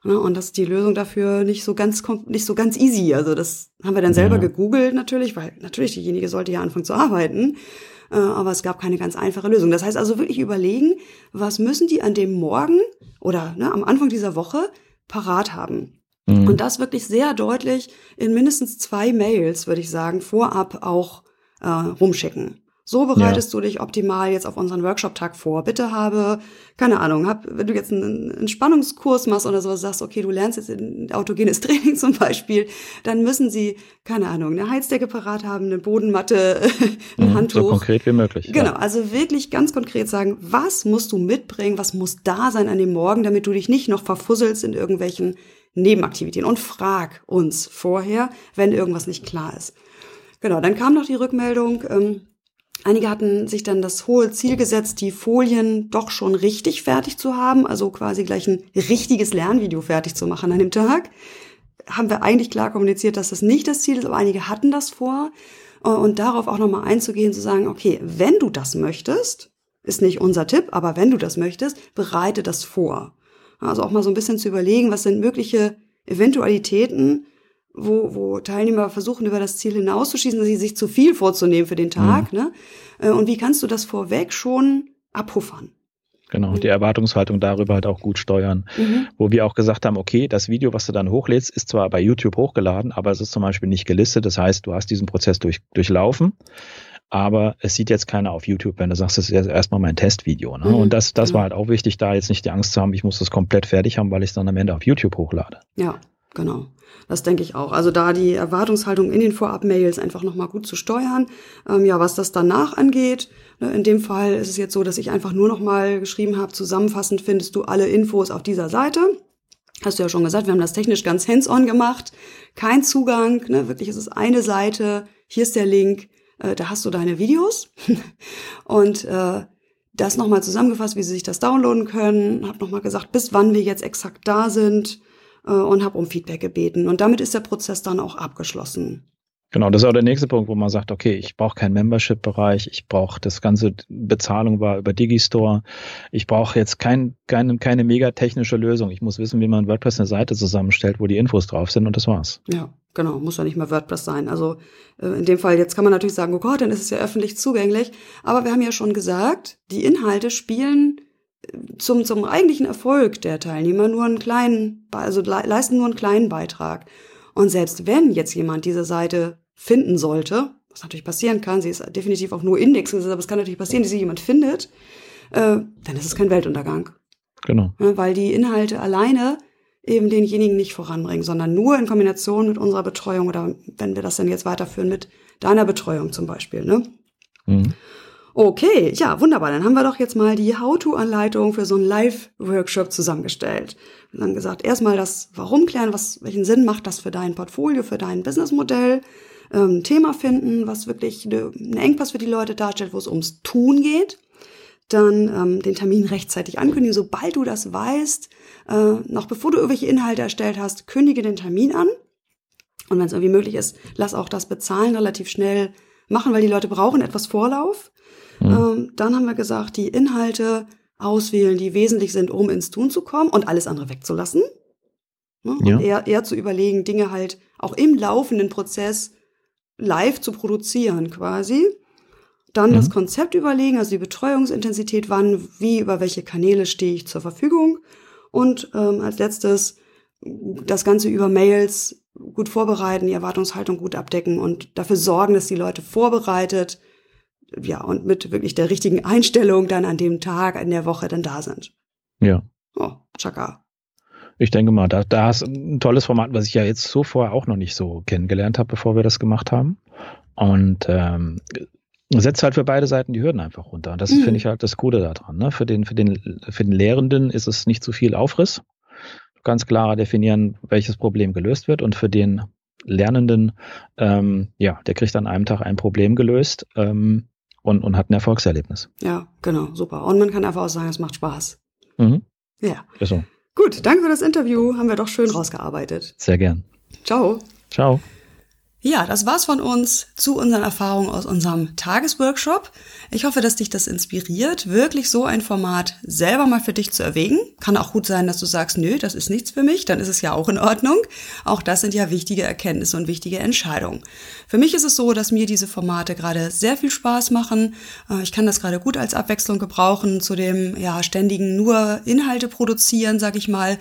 Ne? Und das ist die Lösung dafür nicht so ganz, nicht so ganz easy. Also das haben wir dann selber ja. gegoogelt natürlich, weil natürlich diejenige sollte ja anfangen zu arbeiten. Äh, aber es gab keine ganz einfache Lösung. Das heißt also wirklich überlegen, was müssen die an dem Morgen oder ne, am Anfang dieser Woche parat haben. Mhm. Und das wirklich sehr deutlich in mindestens zwei Mails, würde ich sagen, vorab auch äh, rumschicken. So bereitest ja. du dich optimal jetzt auf unseren Workshop-Tag vor. Bitte habe, keine Ahnung, hab, wenn du jetzt einen Entspannungskurs machst oder so, sagst, okay, du lernst jetzt ein autogenes Training zum Beispiel, dann müssen sie, keine Ahnung, eine Heizdecke parat haben, eine Bodenmatte, ein mhm, Handtuch. So konkret wie möglich. Genau, ja. also wirklich ganz konkret sagen, was musst du mitbringen, was muss da sein an dem Morgen, damit du dich nicht noch verfusselst in irgendwelchen Nebenaktivitäten. Und frag uns vorher, wenn irgendwas nicht klar ist. Genau, dann kam noch die Rückmeldung, ähm, Einige hatten sich dann das hohe Ziel gesetzt, die Folien doch schon richtig fertig zu haben, also quasi gleich ein richtiges Lernvideo fertig zu machen an dem Tag. Haben wir eigentlich klar kommuniziert, dass das nicht das Ziel ist, aber einige hatten das vor. Und darauf auch nochmal einzugehen, zu sagen, okay, wenn du das möchtest, ist nicht unser Tipp, aber wenn du das möchtest, bereite das vor. Also auch mal so ein bisschen zu überlegen, was sind mögliche Eventualitäten, wo, wo Teilnehmer versuchen, über das Ziel hinauszuschießen, sich zu viel vorzunehmen für den Tag. Mhm. Ne? Äh, und wie kannst du das vorweg schon abpuffern? Genau, die Erwartungshaltung darüber halt auch gut steuern. Mhm. Wo wir auch gesagt haben, okay, das Video, was du dann hochlädst, ist zwar bei YouTube hochgeladen, aber es ist zum Beispiel nicht gelistet. Das heißt, du hast diesen Prozess durch, durchlaufen, aber es sieht jetzt keiner auf YouTube, wenn du sagst, das ist erstmal mein Testvideo. Ne? Mhm. Und das, das war halt auch wichtig, da jetzt nicht die Angst zu haben, ich muss das komplett fertig haben, weil ich es dann am Ende auf YouTube hochlade. Ja, genau. Das denke ich auch. Also da die Erwartungshaltung in den Vorab-Mails einfach nochmal gut zu steuern. Ähm, ja, was das danach angeht, ne, in dem Fall ist es jetzt so, dass ich einfach nur nochmal geschrieben habe, zusammenfassend findest du alle Infos auf dieser Seite. Hast du ja schon gesagt, wir haben das technisch ganz hands-on gemacht. Kein Zugang, ne, wirklich ist es eine Seite. Hier ist der Link, äh, da hast du deine Videos. Und äh, das nochmal zusammengefasst, wie sie sich das downloaden können. Hab nochmal gesagt, bis wann wir jetzt exakt da sind äh, und habe um Feedback gebeten. Und damit ist der Prozess dann auch abgeschlossen. Genau, das ist auch der nächste Punkt, wo man sagt, okay, ich brauche keinen Membership-Bereich, ich brauche das ganze Bezahlung war über Digistore, ich brauche jetzt kein, keine, keine mega technische Lösung. Ich muss wissen, wie man WordPress eine Seite zusammenstellt, wo die Infos drauf sind und das war's. Ja, genau, muss ja nicht mehr WordPress sein. Also äh, in dem Fall, jetzt kann man natürlich sagen, oh Gott, dann ist es ja öffentlich zugänglich. Aber wir haben ja schon gesagt, die Inhalte spielen zum, zum eigentlichen Erfolg der Teilnehmer nur einen kleinen, also leisten nur einen kleinen Beitrag. Und selbst wenn jetzt jemand diese Seite finden sollte, was natürlich passieren kann, sie ist definitiv auch nur indexgesetzt, aber es kann natürlich passieren, dass sie jemand findet, äh, dann ist es kein Weltuntergang. Genau. Ja, weil die Inhalte alleine eben denjenigen nicht voranbringen, sondern nur in Kombination mit unserer Betreuung oder wenn wir das dann jetzt weiterführen mit deiner Betreuung zum Beispiel. Ne? Mhm. Okay, ja, wunderbar. Dann haben wir doch jetzt mal die How-to-Anleitung für so einen Live-Workshop zusammengestellt. Wir haben gesagt, erstmal das Warum klären, was, welchen Sinn macht das für dein Portfolio, für dein Businessmodell, ähm, Thema finden, was wirklich einen Engpass für die Leute darstellt, wo es ums Tun geht. Dann ähm, den Termin rechtzeitig ankündigen, sobald du das weißt, äh, noch bevor du irgendwelche Inhalte erstellt hast, kündige den Termin an. Und wenn es irgendwie möglich ist, lass auch das Bezahlen relativ schnell machen, weil die Leute brauchen etwas Vorlauf. Mhm. Ähm, dann haben wir gesagt, die Inhalte auswählen, die wesentlich sind, um ins Tun zu kommen und alles andere wegzulassen. Ne? Ja. Und eher, eher zu überlegen, Dinge halt auch im laufenden Prozess live zu produzieren quasi. Dann mhm. das Konzept überlegen, also die Betreuungsintensität, wann, wie, über welche Kanäle stehe ich zur Verfügung. Und ähm, als letztes das Ganze über Mails gut vorbereiten, die Erwartungshaltung gut abdecken und dafür sorgen, dass die Leute vorbereitet ja, und mit wirklich der richtigen Einstellung dann an dem Tag, in der Woche dann da sind. Ja. Oh, Chaka. Ich denke mal, da, da ist ein tolles Format, was ich ja jetzt so vorher auch noch nicht so kennengelernt habe, bevor wir das gemacht haben. Und ähm, setzt halt für beide Seiten die Hürden einfach runter. Und das mhm. finde ich halt das Coole daran. Ne? Für, den, für, den, für den Lehrenden ist es nicht zu viel Aufriss. Ganz klar definieren, welches Problem gelöst wird. Und für den Lernenden, ähm, ja, der kriegt an einem Tag ein Problem gelöst ähm, und, und hat ein Erfolgserlebnis. Ja, genau, super. Und man kann einfach auch sagen, es macht Spaß. Mhm. Ja. Ist so. Gut, danke für das Interview. Haben wir doch schön rausgearbeitet. Sehr gern. Ciao. Ciao. Ja, das war's von uns zu unseren Erfahrungen aus unserem Tagesworkshop. Ich hoffe, dass dich das inspiriert, wirklich so ein Format selber mal für dich zu erwägen. Kann auch gut sein, dass du sagst, nö, das ist nichts für mich, dann ist es ja auch in Ordnung. Auch das sind ja wichtige Erkenntnisse und wichtige Entscheidungen. Für mich ist es so, dass mir diese Formate gerade sehr viel Spaß machen. Äh, ich kann das gerade gut als Abwechslung gebrauchen zu dem ja ständigen nur Inhalte produzieren, sag ich mal,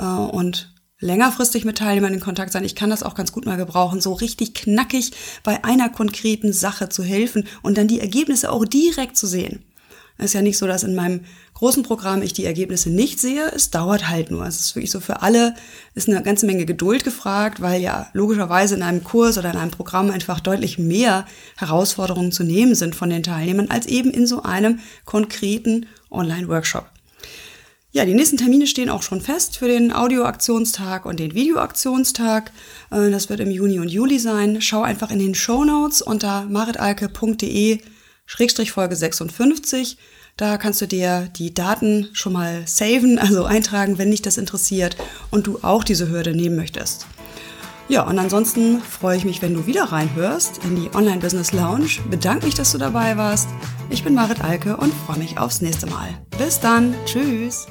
äh, und längerfristig mit Teilnehmern in Kontakt sein. Ich kann das auch ganz gut mal gebrauchen, so richtig knackig bei einer konkreten Sache zu helfen und dann die Ergebnisse auch direkt zu sehen. Es ist ja nicht so, dass in meinem großen Programm ich die Ergebnisse nicht sehe. Es dauert halt nur. Es ist wirklich so für alle ist eine ganze Menge Geduld gefragt, weil ja logischerweise in einem Kurs oder in einem Programm einfach deutlich mehr Herausforderungen zu nehmen sind von den Teilnehmern als eben in so einem konkreten Online-Workshop. Ja, die nächsten Termine stehen auch schon fest für den Audioaktionstag und den Videoaktionstag. Äh, das wird im Juni und Juli sein. Schau einfach in den Show Notes unter maritalke.de Schrägstrich Folge 56. Da kannst du dir die Daten schon mal saven, also eintragen, wenn dich das interessiert und du auch diese Hürde nehmen möchtest. Ja, und ansonsten freue ich mich, wenn du wieder reinhörst in die Online Business Lounge. Bedanke mich, dass du dabei warst. Ich bin Marit Alke und freue mich aufs nächste Mal. Bis dann. Tschüss.